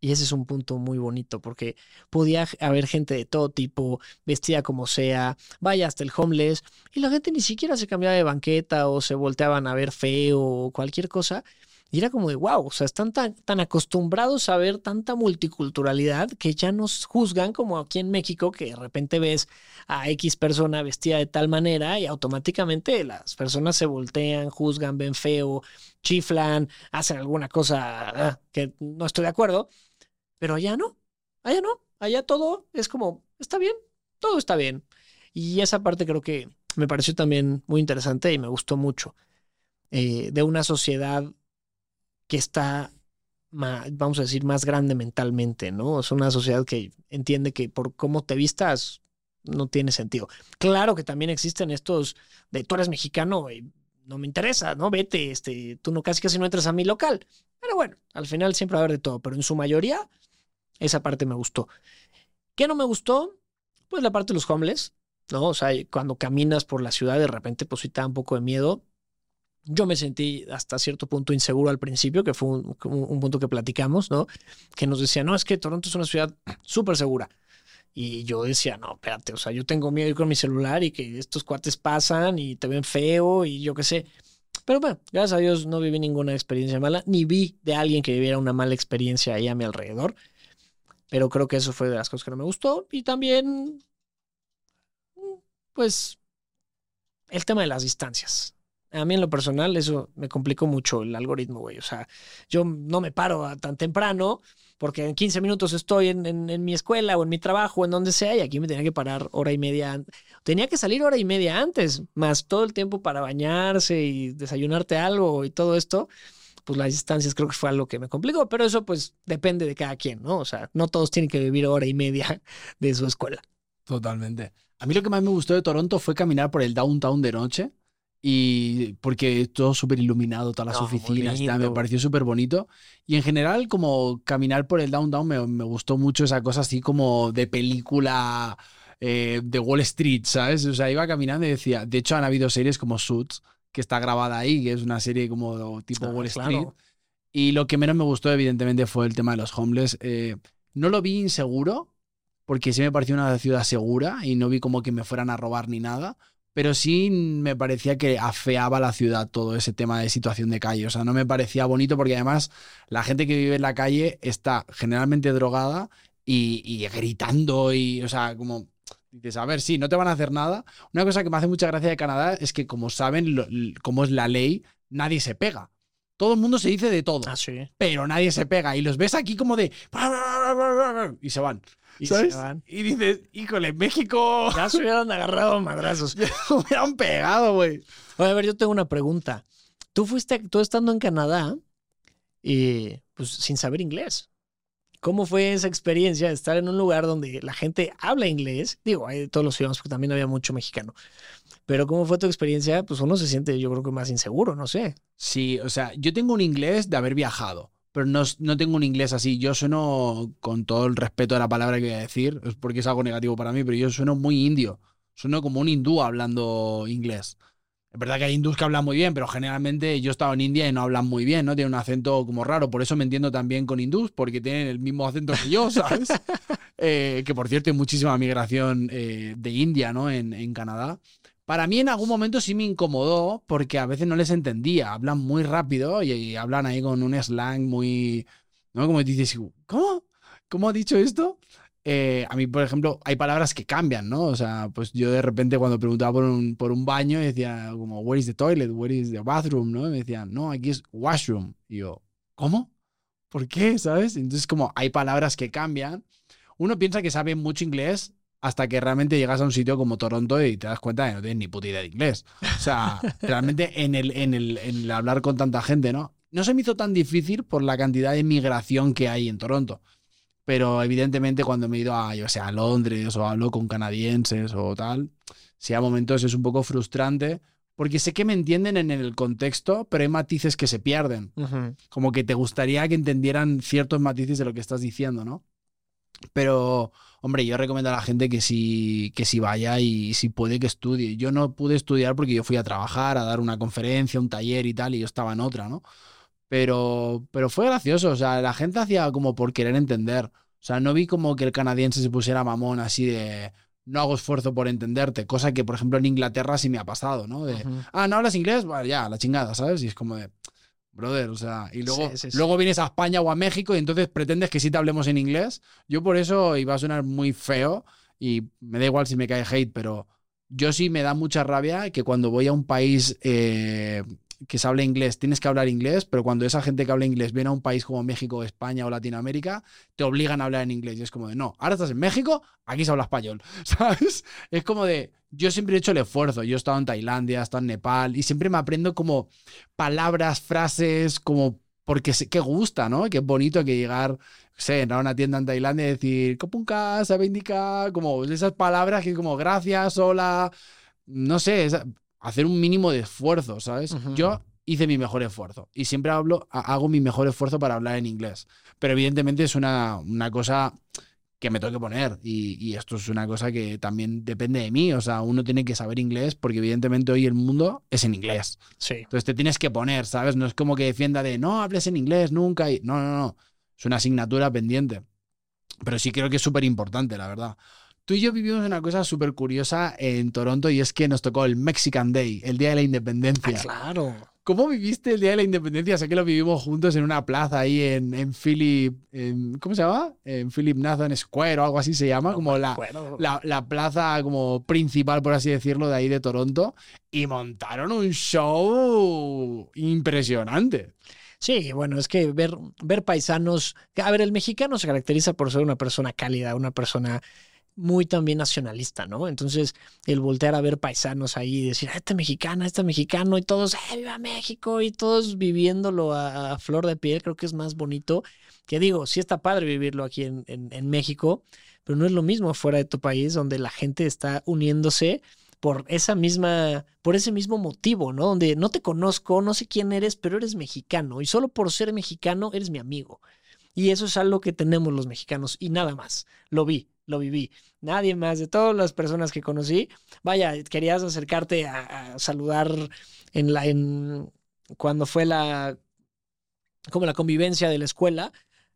Y ese es un punto muy bonito porque podía haber gente de todo tipo, vestida como sea, vaya hasta el homeless, y la gente ni siquiera se cambiaba de banqueta o se volteaban a ver feo o cualquier cosa. Y era como de wow, o sea, están tan, tan acostumbrados a ver tanta multiculturalidad que ya nos juzgan como aquí en México, que de repente ves a X persona vestida de tal manera y automáticamente las personas se voltean, juzgan, ven feo, chiflan, hacen alguna cosa ah, que no estoy de acuerdo, pero allá no, allá no, allá todo es como, está bien, todo está bien. Y esa parte creo que me pareció también muy interesante y me gustó mucho. eh, de una sociedad que está, ma- vamos a decir, más grande mentalmente, ¿no? Es una sociedad que entiende que por cómo te vistas no tiene sentido. Claro que también existen estos de tú eres mexicano y no me interesa, ¿no? Vete, este, tú no casi casi no entras a mi local. Pero bueno, al final siempre va a haber de todo, pero en su mayoría esa parte me gustó. ¿Qué no me gustó? Pues la parte de los homeless, ¿no? O sea, cuando caminas por la ciudad de repente pues sí te da un poco de miedo. Yo me sentí hasta cierto punto inseguro al principio, que fue un, un- un punto que platicamos, ¿no? Que nos decía, no, es que Toronto es una ciudad súper segura. Y yo decía, no, espérate, o sea, yo tengo miedo ir con mi celular y que estos cuates pasan y te ven feo y yo qué sé. Pero bueno, gracias a Dios no viví ninguna experiencia mala, ni vi de alguien que viviera una mala experiencia ahí a mi alrededor. Pero creo que eso fue de las cosas que no me gustó. Y también, pues, el tema de las distancias. A mí en lo personal eso me complicó mucho el algoritmo, güey. O sea, yo no me paro a tan temprano porque en 15 minutos estoy en, en- en mi escuela o en mi trabajo, en donde sea, y aquí me tenía que parar hora y media. Tenía que salir hora y media antes, más todo el tiempo para bañarse y desayunarte algo y todo esto. Pues las distancias creo que fue algo que me complicó, pero eso pues depende de cada quien, ¿no? O sea, no todos tienen que vivir hora y media [LAUGHS] de su escuela. Totalmente. A mí lo que más me gustó de Toronto fue caminar por el downtown de noche y porque todo súper iluminado, todas las No, muy oficinas, tal, me pareció súper bonito. Y en general, como caminar por el downtown, me, me gustó mucho esa cosa así como de película eh, de Wall Street, ¿sabes? O sea, iba caminando y decía, de hecho han habido series como Suits, que está grabada ahí, que es una serie como tipo Ah, Wall claro. Street. Y lo que menos me gustó, evidentemente, fue el tema de los homeless. Eh, no lo vi inseguro, porque sí me pareció una ciudad segura y no vi como que me fueran a robar ni nada. Pero sí me parecía que afeaba la ciudad todo ese tema de situación de calle. O sea, no me parecía bonito porque además la gente que vive en la calle está generalmente drogada y, y gritando y, o sea, como dices, a ver, sí, no te van a hacer nada. Una cosa que me hace mucha gracia de Canadá es que como saben lo- cómo es la ley, nadie se pega. Todo el mundo se dice de todo, Ah, sí. pero nadie se pega. Y los ves aquí como de... Y se van. Y ¿sabes? se van. Y dices, híjole, México... Ya se hubieran agarrado madrazos. [LAUGHS] me hubieran pegado, güey. Oye, a ver, yo tengo una pregunta. Tú fuiste, tú estando en Canadá, y pues sin saber inglés. ¿Cómo fue esa experiencia de estar en un lugar donde la gente habla inglés? Digo, hay de todos los idiomas, porque también había mucho mexicano. Pero ¿cómo fue tu experiencia? Pues uno se siente, yo creo que más inseguro, no sé. Sí, o sea, yo tengo un inglés de haber viajado, pero no, no tengo un inglés así. Yo sueno, con todo el respeto de la palabra que voy a decir, es porque es algo negativo para mí, pero yo sueno muy indio. Sueno como un hindú hablando inglés. Es verdad que hay hindús que hablan muy bien, pero generalmente yo he estado en India y no hablan muy bien, ¿no? Tienen un acento como raro. Por eso me entiendo también con hindús, porque tienen el mismo acento que yo, ¿sabes? [LAUGHS] Eh, que por cierto hay muchísima migración eh, de India, ¿no? En, en Canadá. Para mí en algún momento sí me incomodó porque a veces no les entendía. Hablan muy rápido y, hablan ahí con un slang muy... ¿No? Como dices, ¿cómo? ¿Cómo ha dicho esto? Eh, a mí, por ejemplo, hay palabras que cambian, ¿no? O sea, pues yo de repente cuando preguntaba por un, por un baño decía como, where is the toilet? Where is the bathroom? ¿No? Y me decían, no, aquí es washroom. Y yo, ¿cómo? ¿Por qué? ¿Sabes? Entonces como hay palabras que cambian. Uno piensa que sabe mucho inglés hasta que realmente llegas a un sitio como Toronto y te das cuenta de que no tienes ni puta idea de inglés. O sea, [LAUGHS] realmente en el, en, el, en el hablar con tanta gente, ¿no? No se me hizo tan difícil por la cantidad de migración que hay en Toronto. Pero evidentemente cuando me he ido a, yo sé, a Londres o hablo con canadienses o tal, sí a momentos es un poco frustrante porque sé que me entienden en el contexto, pero hay matices que se pierden. Como que te gustaría que entendieran ciertos matices de lo que estás diciendo, ¿no? Pero, hombre, yo recomiendo a la gente que sí, que sí vaya y si puede que estudie. Yo no pude estudiar porque yo fui a trabajar, a dar una conferencia, un taller y tal, y yo estaba en otra, ¿no? Pero, pero fue gracioso, o sea, la gente hacía como por querer entender. O sea, no vi como que el canadiense se pusiera mamón así de no hago esfuerzo por entenderte, cosa que, por ejemplo, en Inglaterra sí me ha pasado, ¿no? De, ah, ¿no hablas inglés? Bueno, ya, la chingada, ¿sabes? Y es como de, brother, o sea, y luego, Sí, sí, sí. luego vienes a España o a México y entonces pretendes que sí te hablemos en inglés. Yo por eso iba a sonar muy feo y me da igual si me cae hate, pero yo sí me da mucha rabia que cuando voy a un país eh, que se habla inglés, tienes que hablar inglés, pero cuando esa gente que habla inglés viene a un país como México, España o Latinoamérica, te obligan a hablar en inglés. Y es como de, no, ahora estás en México, aquí se habla español, [LAUGHS] ¿sabes? Es como de, yo siempre he hecho el esfuerzo. Yo he estado en Tailandia, he estado en Nepal y siempre me aprendo como palabras, frases, como porque sé que gusta, ¿no? Que es bonito que llegar, sé, a una tienda en Tailandia y decir, Kopunka, sabe indicar, como esas palabras que como gracias, hola, no sé, esa- hacer un mínimo de esfuerzo, ¿sabes? Yo hice mi mejor esfuerzo y siempre hablo, ha- hago mi mejor esfuerzo para hablar en inglés. Pero evidentemente es una, una cosa que me tengo que poner y, y esto es una cosa que también depende de mí, o sea, uno tiene que saber inglés porque evidentemente hoy el mundo es en inglés. Sí. Entonces te tienes que poner, ¿sabes? No es como que defienda de no hables en inglés nunca. Y... No, no, no. Es una asignatura pendiente. Pero sí creo que es súper importante, la verdad. Tú y yo vivimos una cosa súper curiosa en Toronto y es que nos tocó el Mexican Day, el Día de la Ah, Independencia. claro. ¿Cómo viviste el Día de la Independencia? Sé que lo vivimos juntos en una plaza ahí en, en Philip. en- ¿Cómo se llama? En Philip Nathan Square o algo así se llama, como la, la, la plaza como principal, por así decirlo, de ahí de Toronto, y montaron un show impresionante. Sí, bueno, es que ver, ver paisanos. A ver, el mexicano se caracteriza por ser una persona cálida, una persona muy también nacionalista, ¿no? Entonces, el voltear a ver paisanos ahí y decir, "Ah, este mexicana, este mexicano, y todos, ¡eh, viva México! Y todos viviéndolo a, a flor de piel, creo que es más bonito. Que digo, sí está padre vivirlo aquí en, en- en México, pero no es lo mismo fuera de tu país, donde la gente está uniéndose por esa misma, por ese mismo motivo, ¿no? Donde no te conozco, no sé quién eres, pero eres mexicano y solo por ser mexicano eres mi amigo. Y eso es algo que tenemos los mexicanos y nada más. Lo vi, lo viví. Nadie más, de todas las personas que conocí, vaya, querías acercarte a, saludar en la, en, cuando fue la, como la convivencia de la escuela,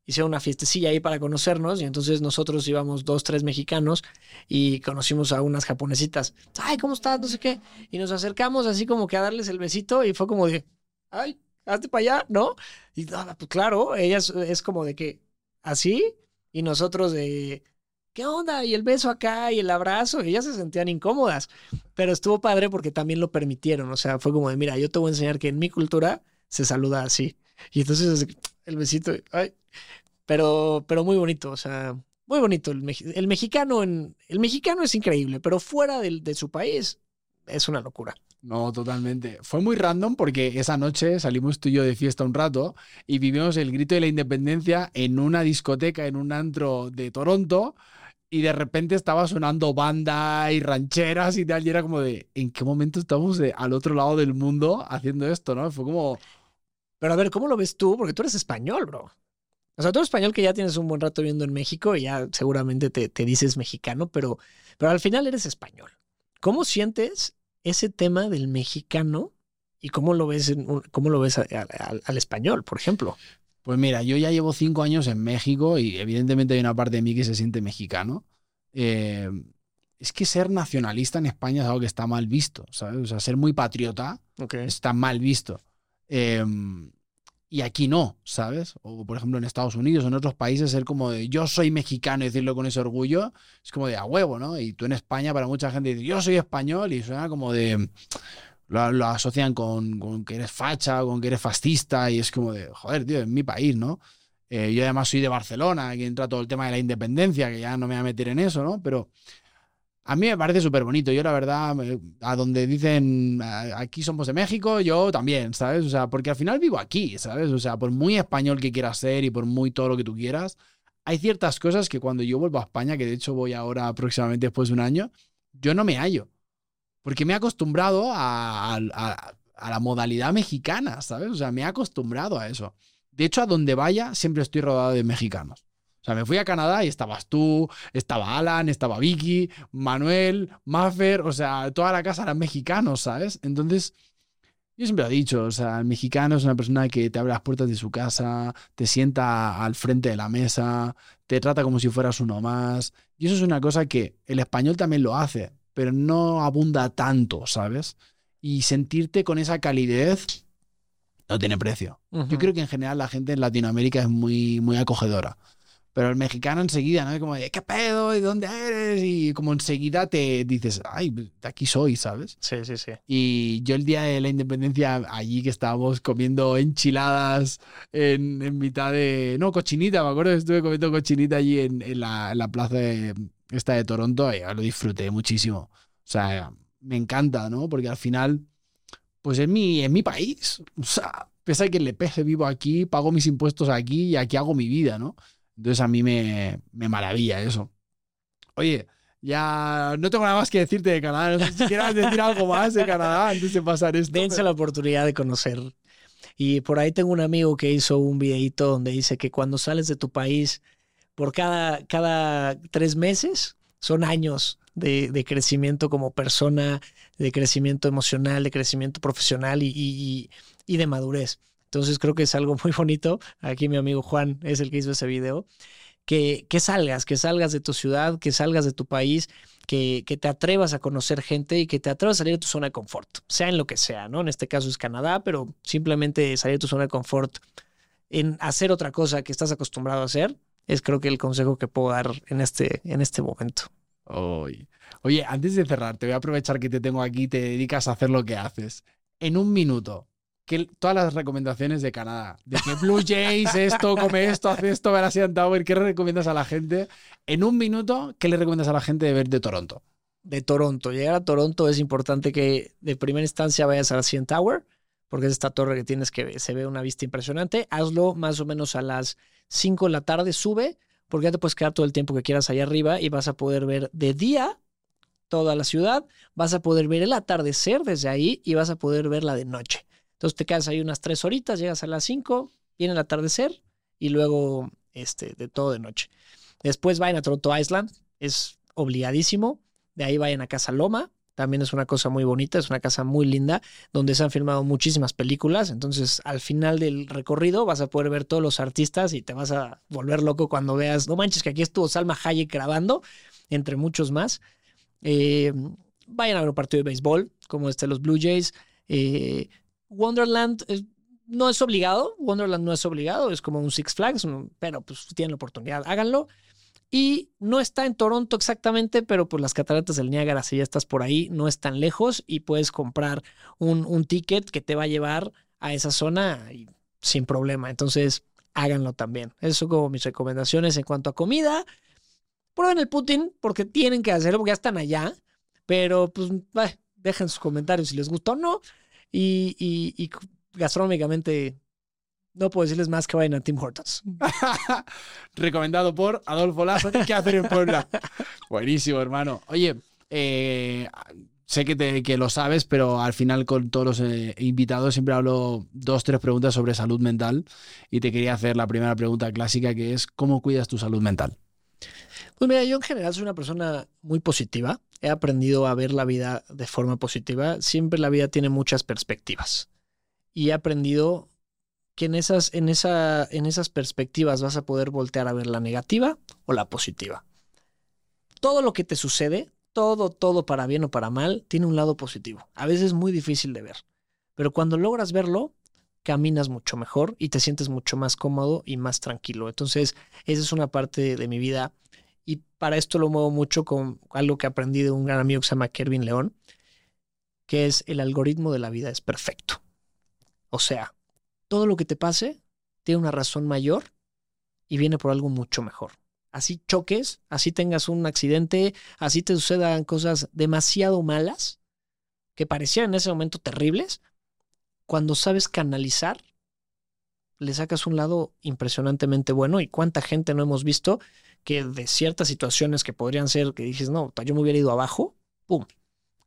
hicieron una fiestecilla ahí para conocernos y entonces nosotros íbamos dos, tres mexicanos y conocimos a unas japonesitas. Ay, ¿cómo estás? No sé qué. Y nos acercamos así como que a darles el besito y fue como de, ay, hazte para allá, ¿no? Y pues claro, ella es, como de que así y nosotros de, ¿qué onda? Y el beso acá y el abrazo, y ellas se sentían incómodas, pero estuvo padre porque también lo permitieron, o sea, fue como de, mira, yo te voy a enseñar que en mi cultura se saluda así. Y entonces [TSK] el besito, ay, pero, pero muy bonito, o sea, muy bonito. El, el mexicano, en, el mexicano es increíble, pero fuera de, de su país es una locura. No, totalmente. Fue muy random porque esa noche salimos tú y yo de fiesta un rato y vivimos el grito de la independencia en una discoteca, en un antro de Toronto y de repente estaba sonando banda y rancheras y tal y era como de, ¿en qué momento estamos al otro lado del mundo haciendo esto, no? Fue como... Pero a ver, ¿cómo lo ves tú? Porque tú eres español, bro. O sea, tú eres español que ya tienes un buen rato viviendo en México y ya seguramente te, te dices mexicano, pero, pero al final eres español. ¿Cómo sientes ese tema del mexicano y cómo lo ves, cómo lo ves al español, por ejemplo? Pues mira, yo ya llevo cinco años en México y evidentemente hay una parte de mí que se siente mexicano. Eh, es que ser nacionalista en España es algo que está mal visto, ¿sabes? O sea, ser muy patriota está mal visto. Eh, y aquí no, ¿sabes? O por ejemplo en Estados Unidos o en otros países ser como de yo soy mexicano y decirlo con ese orgullo es como de a huevo, ¿no? Y tú en España para mucha gente dice yo soy español y suena como de lo, asocian con, que eres facha, con que eres fascista y es como de joder, tío, en mi país, ¿no? Eh, yo además soy de Barcelona, aquí entra todo el tema de la independencia, que ya no me voy a meter en eso, ¿no? Pero a mí me parece súper bonito. Yo, la verdad, a donde dicen aquí somos de México, yo también, ¿sabes? O sea, porque al final vivo aquí, ¿sabes? O sea, por muy español que quieras ser y por muy todo lo que tú quieras, hay ciertas cosas que cuando yo vuelvo a España, que de hecho voy ahora aproximadamente después de un año, yo no me hallo. Porque me he acostumbrado a, a la modalidad mexicana, ¿sabes? O sea, me he acostumbrado a eso. De hecho, a donde vaya, siempre estoy rodado de mexicanos. O sea, me fui a Canadá y estabas tú, estaba Alan, estaba Vicky, Manuel, Maffer, o sea, toda la casa eran mexicanos, ¿sabes? Entonces, yo siempre lo he dicho, o sea, el mexicano es una persona que te abre las puertas de su casa, te sienta al frente de la mesa, te trata como si fueras uno más. Y eso es una cosa que el español también lo hace, pero no abunda tanto, ¿sabes? Y sentirte con esa calidez no tiene precio. Yo creo que en general la gente en Latinoamérica es muy, muy acogedora. Pero el mexicano enseguida, ¿no? Como, ¿qué pedo? ¿Y dónde eres? Y como enseguida te dices, ay, de aquí soy, ¿sabes? Sí, sí, sí. Y yo el día de la independencia, allí que estábamos comiendo enchiladas en, en mitad de... No, cochinita, me acuerdo que estuve comiendo cochinita allí en, en, la, en la, plaza de, esta de Toronto y lo disfruté muchísimo. O sea, me encanta, ¿no? Porque al final, pues es mi, es mi país. O sea, pese a que le pese, vivo aquí, pago mis impuestos aquí y aquí hago mi vida, ¿no? Entonces a mí me, me maravilla eso. Oye, ya no tengo nada más que decirte de Canadá. No sé si quieras decir algo más de Canadá antes de pasar esto. Dense la oportunidad de conocer. Y por ahí tengo un amigo que hizo un videito donde dice que cuando sales de tu país, por cada, cada tres meses, son años de, de crecimiento como persona, de crecimiento emocional, de crecimiento profesional y, y, y de madurez. Entonces creo que es algo muy bonito. Aquí mi amigo Juan es el que hizo ese video. Que, que salgas, que salgas de tu ciudad, que salgas de tu país, que, que, te atrevas a conocer gente y que te atrevas a salir de tu zona de confort, sea en lo que sea, ¿no? En este caso es Canadá, pero simplemente salir de tu zona de confort en hacer otra cosa que estás acostumbrado a hacer, es creo que el consejo que puedo dar en este, en este momento. Oye, oye, antes de cerrar, te voy a aprovechar que te tengo aquí te dedicas a hacer lo que haces. En un minuto, que todas las recomendaciones de Canadá. De que Blue Jays, esto, come esto, hace esto, ver a Tower. ¿Qué recomiendas a la gente? En un minuto, ¿qué le recomiendas a la gente de ver de Toronto? De Toronto. Llegar a Toronto es importante que de primera instancia vayas a la CN Tower, porque es esta torre que tienes que se ve una vista impresionante. Hazlo más o menos a las 5 de la tarde, sube, porque ya te puedes quedar todo el tiempo que quieras allá arriba y vas a poder ver de día toda la ciudad, vas a poder ver el atardecer desde ahí y vas a poder verla de noche. Entonces te quedas ahí unas tres horitas, llegas a las cinco, viene el atardecer y luego este, de todo de noche. Después vayan a Toronto Island, es obligadísimo. De ahí vayan a Casa Loma, también es una cosa muy bonita, es una casa muy linda, donde se han filmado muchísimas películas. Entonces, al final del recorrido vas a poder ver todos los artistas y te vas a volver loco cuando veas, no manches, que aquí estuvo Salma Hayek grabando, entre muchos más. Eh, vayan a ver un partido de béisbol, como este los Blue Jays. Eh, Wonderland no es obligado, Wonderland no es obligado, es como un Six Flags, pero pues tienen la oportunidad, háganlo. Y no está en Toronto exactamente, pero pues las cataratas del Niágara, si ya estás por ahí, no están lejos y puedes comprar un, un ticket que te va a llevar a esa zona sin problema. Entonces, háganlo también. Eso son como mis recomendaciones en cuanto a comida. Prueben el Putin porque tienen que hacerlo, porque ya están allá. Pero pues dejen sus comentarios si les gusta o no. Y, y gastronómicamente no puedo decirles más que vayan a Tim Hortons. [LAUGHS] Recomendado por Adolfo Lazo. ¿Qué hacer en Puebla? [LAUGHS] Buenísimo, hermano. Oye, eh, sé que, te, que, lo sabes, pero al final con todos los eh, invitados siempre hablo dos, tres preguntas sobre salud mental. Y te quería hacer la primera pregunta clásica, que es, ¿cómo cuidas tu salud mental? Pues mira, yo en general soy una persona muy positiva. He aprendido a ver la vida de forma positiva. Siempre la vida tiene muchas perspectivas. Y he aprendido que en esas, en, esa, en esas perspectivas vas a poder voltear a ver la negativa o la positiva. Todo lo que te sucede, todo, todo para bien o para mal, tiene un lado positivo. A veces es muy difícil de ver, pero cuando logras verlo, caminas mucho mejor y te sientes mucho más cómodo y más tranquilo. Entonces, esa es una parte de mi vida y para esto lo muevo mucho con algo que aprendí de un gran amigo que se llama Kervin León, que es el algoritmo de la vida es perfecto. O sea, todo lo que te pase tiene una razón mayor y viene por algo mucho mejor. Así choques, así tengas un accidente, así te sucedan cosas demasiado malas que parecían en ese momento terribles, cuando sabes canalizar, le sacas un lado impresionantemente bueno y cuánta gente no hemos visto que de ciertas situaciones que podrían ser que dices, no, yo me hubiera ido abajo, ¡pum!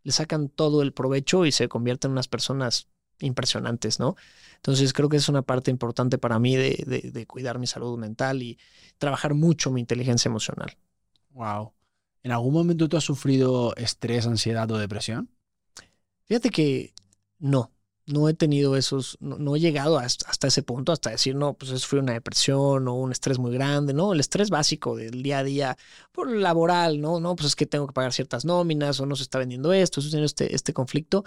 Le sacan todo el provecho y se convierten en unas personas impresionantes, ¿no? Entonces creo que es una parte importante para mí de, cuidar mi salud mental y trabajar mucho mi inteligencia emocional. Wow. ¿En algún momento tú has sufrido estrés, ansiedad o depresión? Fíjate que no, no he tenido esos, no, he llegado hasta, ese punto, hasta decir, no, pues eso fue una depresión o un estrés muy grande, ¿no? El estrés básico del día a día, por laboral, ¿no? No, pues es que tengo que pagar ciertas nóminas o no se está vendiendo esto, eso tiene este, este conflicto,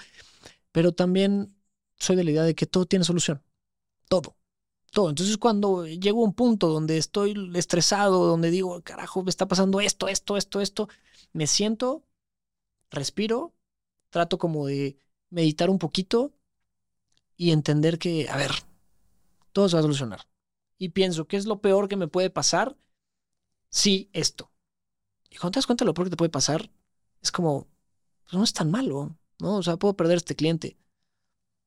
pero también soy de la idea de que todo tiene solución. Todo. Todo. Entonces, cuando llego a un punto donde estoy estresado, donde digo, carajo, me está pasando esto, esto, esto, esto, me siento, respiro, trato como de meditar un poquito y entender que, a ver, todo se va a solucionar. Y pienso, ¿qué es lo peor que me puede pasar? Sí, esto. Y cuando te das cuenta de lo peor que te puede pasar, es como, pues no es tan malo, ¿no? O sea, puedo perder este cliente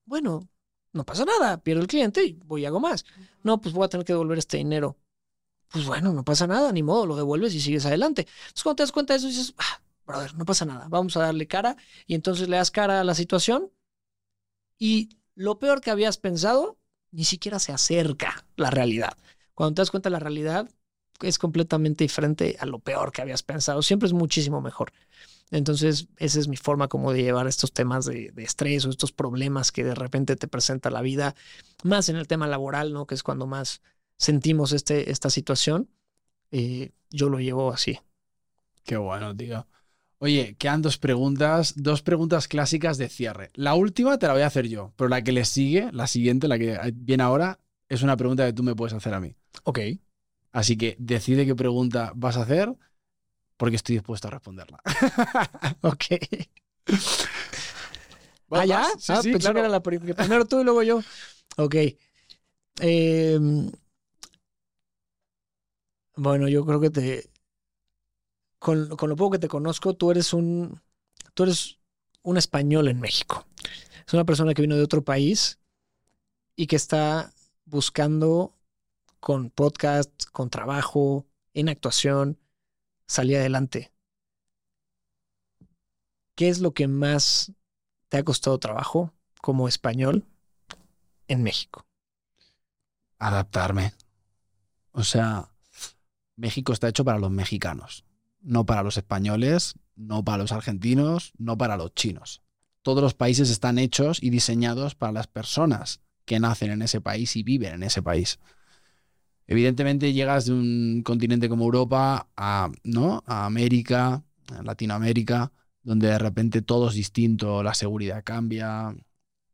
bueno, no pasa nada, pierdo el cliente y voy y hago más. No, pues voy a tener que devolver este dinero. Pues bueno, no pasa nada, ni modo, lo devuelves y sigues adelante. Entonces cuando te das cuenta de eso dices, ah, brother, no pasa nada, vamos a darle cara y entonces le das cara a la situación y lo peor que habías pensado ni siquiera se acerca la realidad. Cuando te das cuenta de la realidad es completamente diferente a lo peor que habías pensado, siempre es muchísimo mejor. Entonces, esa es mi forma como de llevar estos temas de, estrés o estos problemas que de repente te presenta la vida, más en el tema laboral, ¿no? Que es cuando más sentimos este, esta situación. Eh, yo lo llevo así. Qué bueno, tío. Oye, quedan dos preguntas, dos preguntas clásicas de cierre. La última te la voy a hacer yo, pero la que le sigue, la siguiente, la que viene ahora, es una pregunta que tú me puedes hacer a mí. Ok. Así que decide qué pregunta vas a hacer porque estoy dispuesto a responderla. [LAUGHS] ok. ¿Ah, ya? Sí, ah, pensé que era la primero tú y luego yo. Ok. Em, bueno, yo creo que te. Con, con, lo poco que te conozco, tú eres un. Tú eres un español en México. Es una persona que vino de otro país y que está buscando con podcast, con trabajo, en actuación, salir adelante. ¿Qué es lo que más te ha costado trabajo como español en México? Adaptarme. O sea, México está hecho para los mexicanos, no para los españoles. no para los argentinos, no para los chinos. Todos los países están hechos y diseñados para las personas que nacen en ese país y viven en ese país. Evidentemente llegas de un continente como Europa a, ¿no? a América, a Latinoamérica, donde de repente todo es distinto, la seguridad cambia,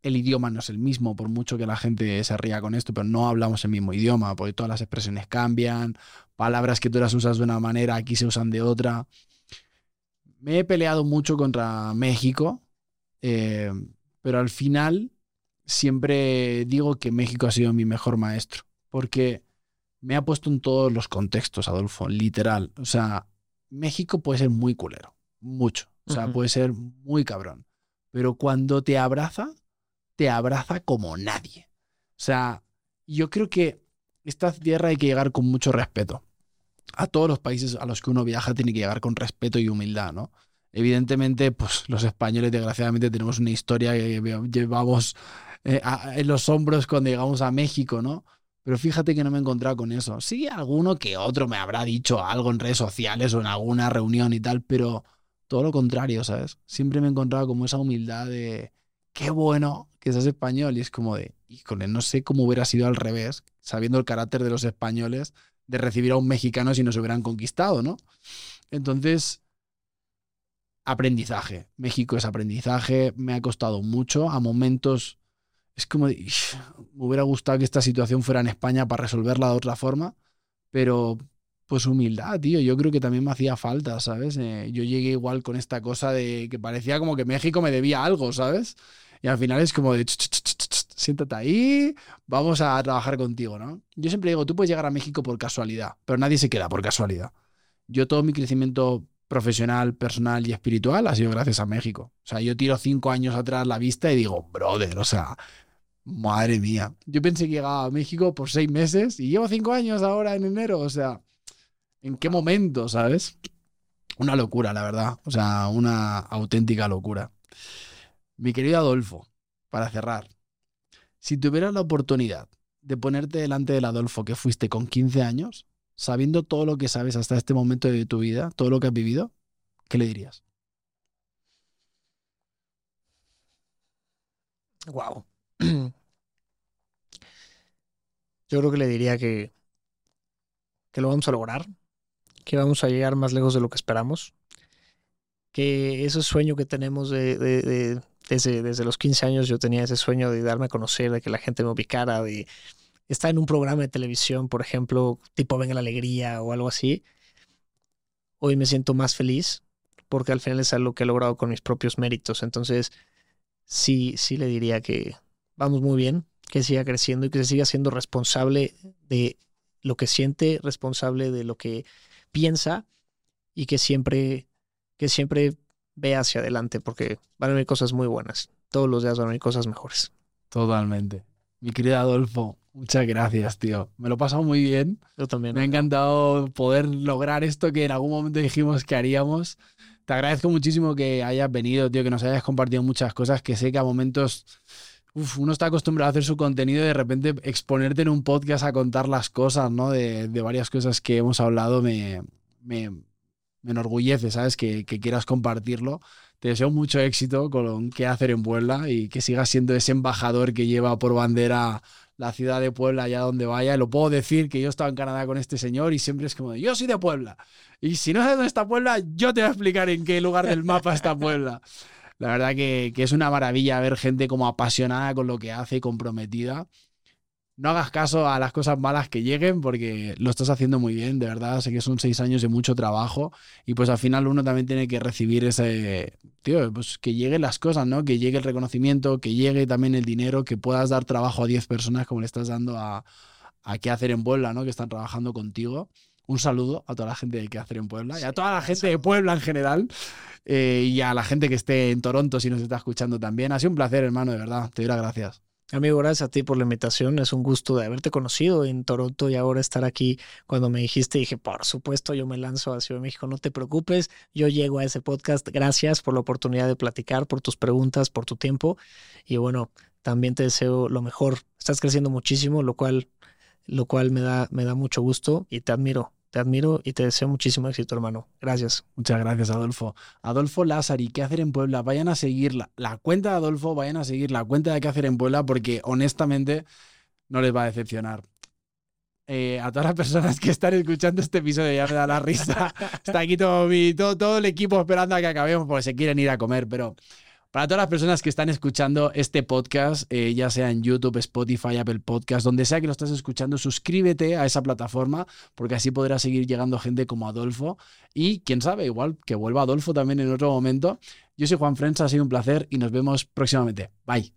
el idioma no es el mismo, por mucho que la gente se ría con esto, pero no hablamos el mismo idioma, porque todas las expresiones cambian, palabras que tú las usas de una manera, aquí se usan de otra. Me he peleado mucho contra México, eh, pero al final siempre digo que México ha sido mi mejor maestro, porque me ha puesto en todos los contextos, Adolfo, literal. O sea, México puede ser muy culero, mucho. O sea, puede ser muy cabrón. Pero cuando te abraza, te abraza como nadie. O sea, yo creo que esta tierra hay que llegar con mucho respeto. A todos los países a los que uno viaja tiene que llegar con respeto y humildad, ¿no? Evidentemente, pues los españoles, desgraciadamente, tenemos una historia que llevamos eh, en los hombros cuando llegamos a México, ¿no? Pero fíjate que no me he encontrado con eso. Sí, alguno que otro me habrá dicho algo en redes sociales o en alguna reunión y tal, pero todo lo contrario, ¿sabes? Siempre me he encontrado como esa humildad de qué bueno que seas español y es como de, híjole, no sé cómo hubiera sido al revés, sabiendo el carácter de los españoles, de recibir a un mexicano si nos hubieran conquistado, ¿no? Entonces, aprendizaje. México es aprendizaje, me ha costado mucho, a momentos es como, me hubiera gustado que esta situación fuera en España para resolverla de otra forma, pero pues humildad, tío, yo creo que también me hacía falta, ¿sabes? Eh, yo llegué igual con esta cosa de que parecía como que México me debía algo, ¿sabes? Y al final es como de, siéntate ahí, vamos a trabajar contigo, ¿no? Yo siempre digo, tú puedes llegar a México por casualidad, pero nadie se queda por casualidad. Yo todo mi crecimiento profesional, personal y espiritual ha sido gracias a México. O sea, yo tiro cinco años atrás la vista y digo, brother, o sea, Madre mía. Yo pensé que llegaba a México por seis meses y llevo cinco años ahora en enero. O sea, ¿en qué momento, sabes? Una locura, la verdad. O sea, una auténtica locura. Mi querido Adolfo, para cerrar, si tuvieras la oportunidad de ponerte delante del Adolfo que fuiste con 15 años, sabiendo todo lo que sabes hasta este momento de tu vida, todo lo que has vivido, ¿qué le dirías? Wow. [CLEARS THROAT] Yo creo que le diría que, que lo vamos a lograr, que vamos a llegar más lejos de lo que esperamos, que ese sueño que tenemos de, desde, desde los 15 años, yo tenía ese sueño de darme a conocer, de que la gente me ubicara, de estar en un programa de televisión, por ejemplo, tipo Venga la Alegría o algo así. Hoy me siento más feliz porque al final es algo que he logrado con mis propios méritos. Entonces, sí, sí le diría que vamos muy bien, que siga creciendo y que se siga siendo responsable de lo que siente, responsable de lo que piensa y que siempre, que siempre ve hacia adelante porque van a haber cosas muy buenas. Todos los días van a haber cosas mejores. Totalmente. Mi querido Adolfo, muchas gracias, tío. Me lo he pasado muy bien. Yo también. Me ha encantado poder lograr esto que en algún momento dijimos que haríamos. Te agradezco muchísimo que hayas venido, tío, que nos hayas compartido muchas cosas que sé que a momentos uno está acostumbrado a hacer su contenido y de repente exponerte en un podcast a contar las cosas, ¿no? De, varias cosas que hemos hablado me, me, enorgullece, ¿sabes? Que, quieras compartirlo. Te deseo mucho éxito con qué hacer en Puebla y que sigas siendo ese embajador que lleva por bandera la ciudad de Puebla allá donde vaya. lo puedo decir que yo estaba en Canadá con este señor y siempre es como, yo soy de Puebla. Y si no sabes dónde está Puebla, yo te voy a explicar en qué lugar del mapa está Puebla. La verdad que, es una maravilla ver gente como apasionada con lo que hace y comprometida. No hagas caso a las cosas malas que lleguen porque lo estás haciendo muy bien, de verdad. Sé que son seis años de mucho trabajo y pues al final uno también tiene que recibir ese, tío, pues que lleguen las cosas, ¿no? Que llegue el reconocimiento, que llegue también el dinero, que puedas dar trabajo a 10 personas como le estás dando a, a qué hacer en Puebla, ¿no? Que están trabajando contigo un saludo a toda la gente de qué hacer en Puebla y a toda la gente de Puebla en general eh, y a la gente que esté en Toronto si nos está escuchando también. Ha sido un placer, hermano, de verdad. Te doy las gracias. Amigo, gracias a ti por la invitación. Es un gusto de haberte conocido en Toronto y ahora estar aquí. Cuando me dijiste, dije, por supuesto, yo me lanzo a Ciudad de México. No te preocupes, yo llego a ese podcast. Gracias por la oportunidad de platicar, por tus preguntas, por tu tiempo. Y bueno, también te deseo lo mejor. Estás creciendo muchísimo, lo cual, lo cual me da, me da mucho gusto y te admiro te admiro y te deseo muchísimo éxito, hermano. Gracias. Muchas gracias, Adolfo. Adolfo Lázari, ¿qué hacer en Puebla? Vayan a seguir la, la cuenta de Adolfo, vayan a seguir la cuenta de qué hacer en Puebla porque honestamente no les va a decepcionar. Eh, a todas las personas que están escuchando este episodio, ya me da la risa. [LAUGHS] Está aquí todo, mi, todo, todo el equipo esperando a que acabemos porque se quieren ir a comer, pero para todas las personas que están escuchando este podcast, eh, ya sea en YouTube, Spotify, Apple Podcast, donde sea que lo estés escuchando, suscríbete a esa plataforma porque así podrá seguir llegando gente como Adolfo y quién sabe, igual que vuelva Adolfo también en otro momento. Yo soy Juan Frenza, ha sido un placer y nos vemos próximamente. Bye.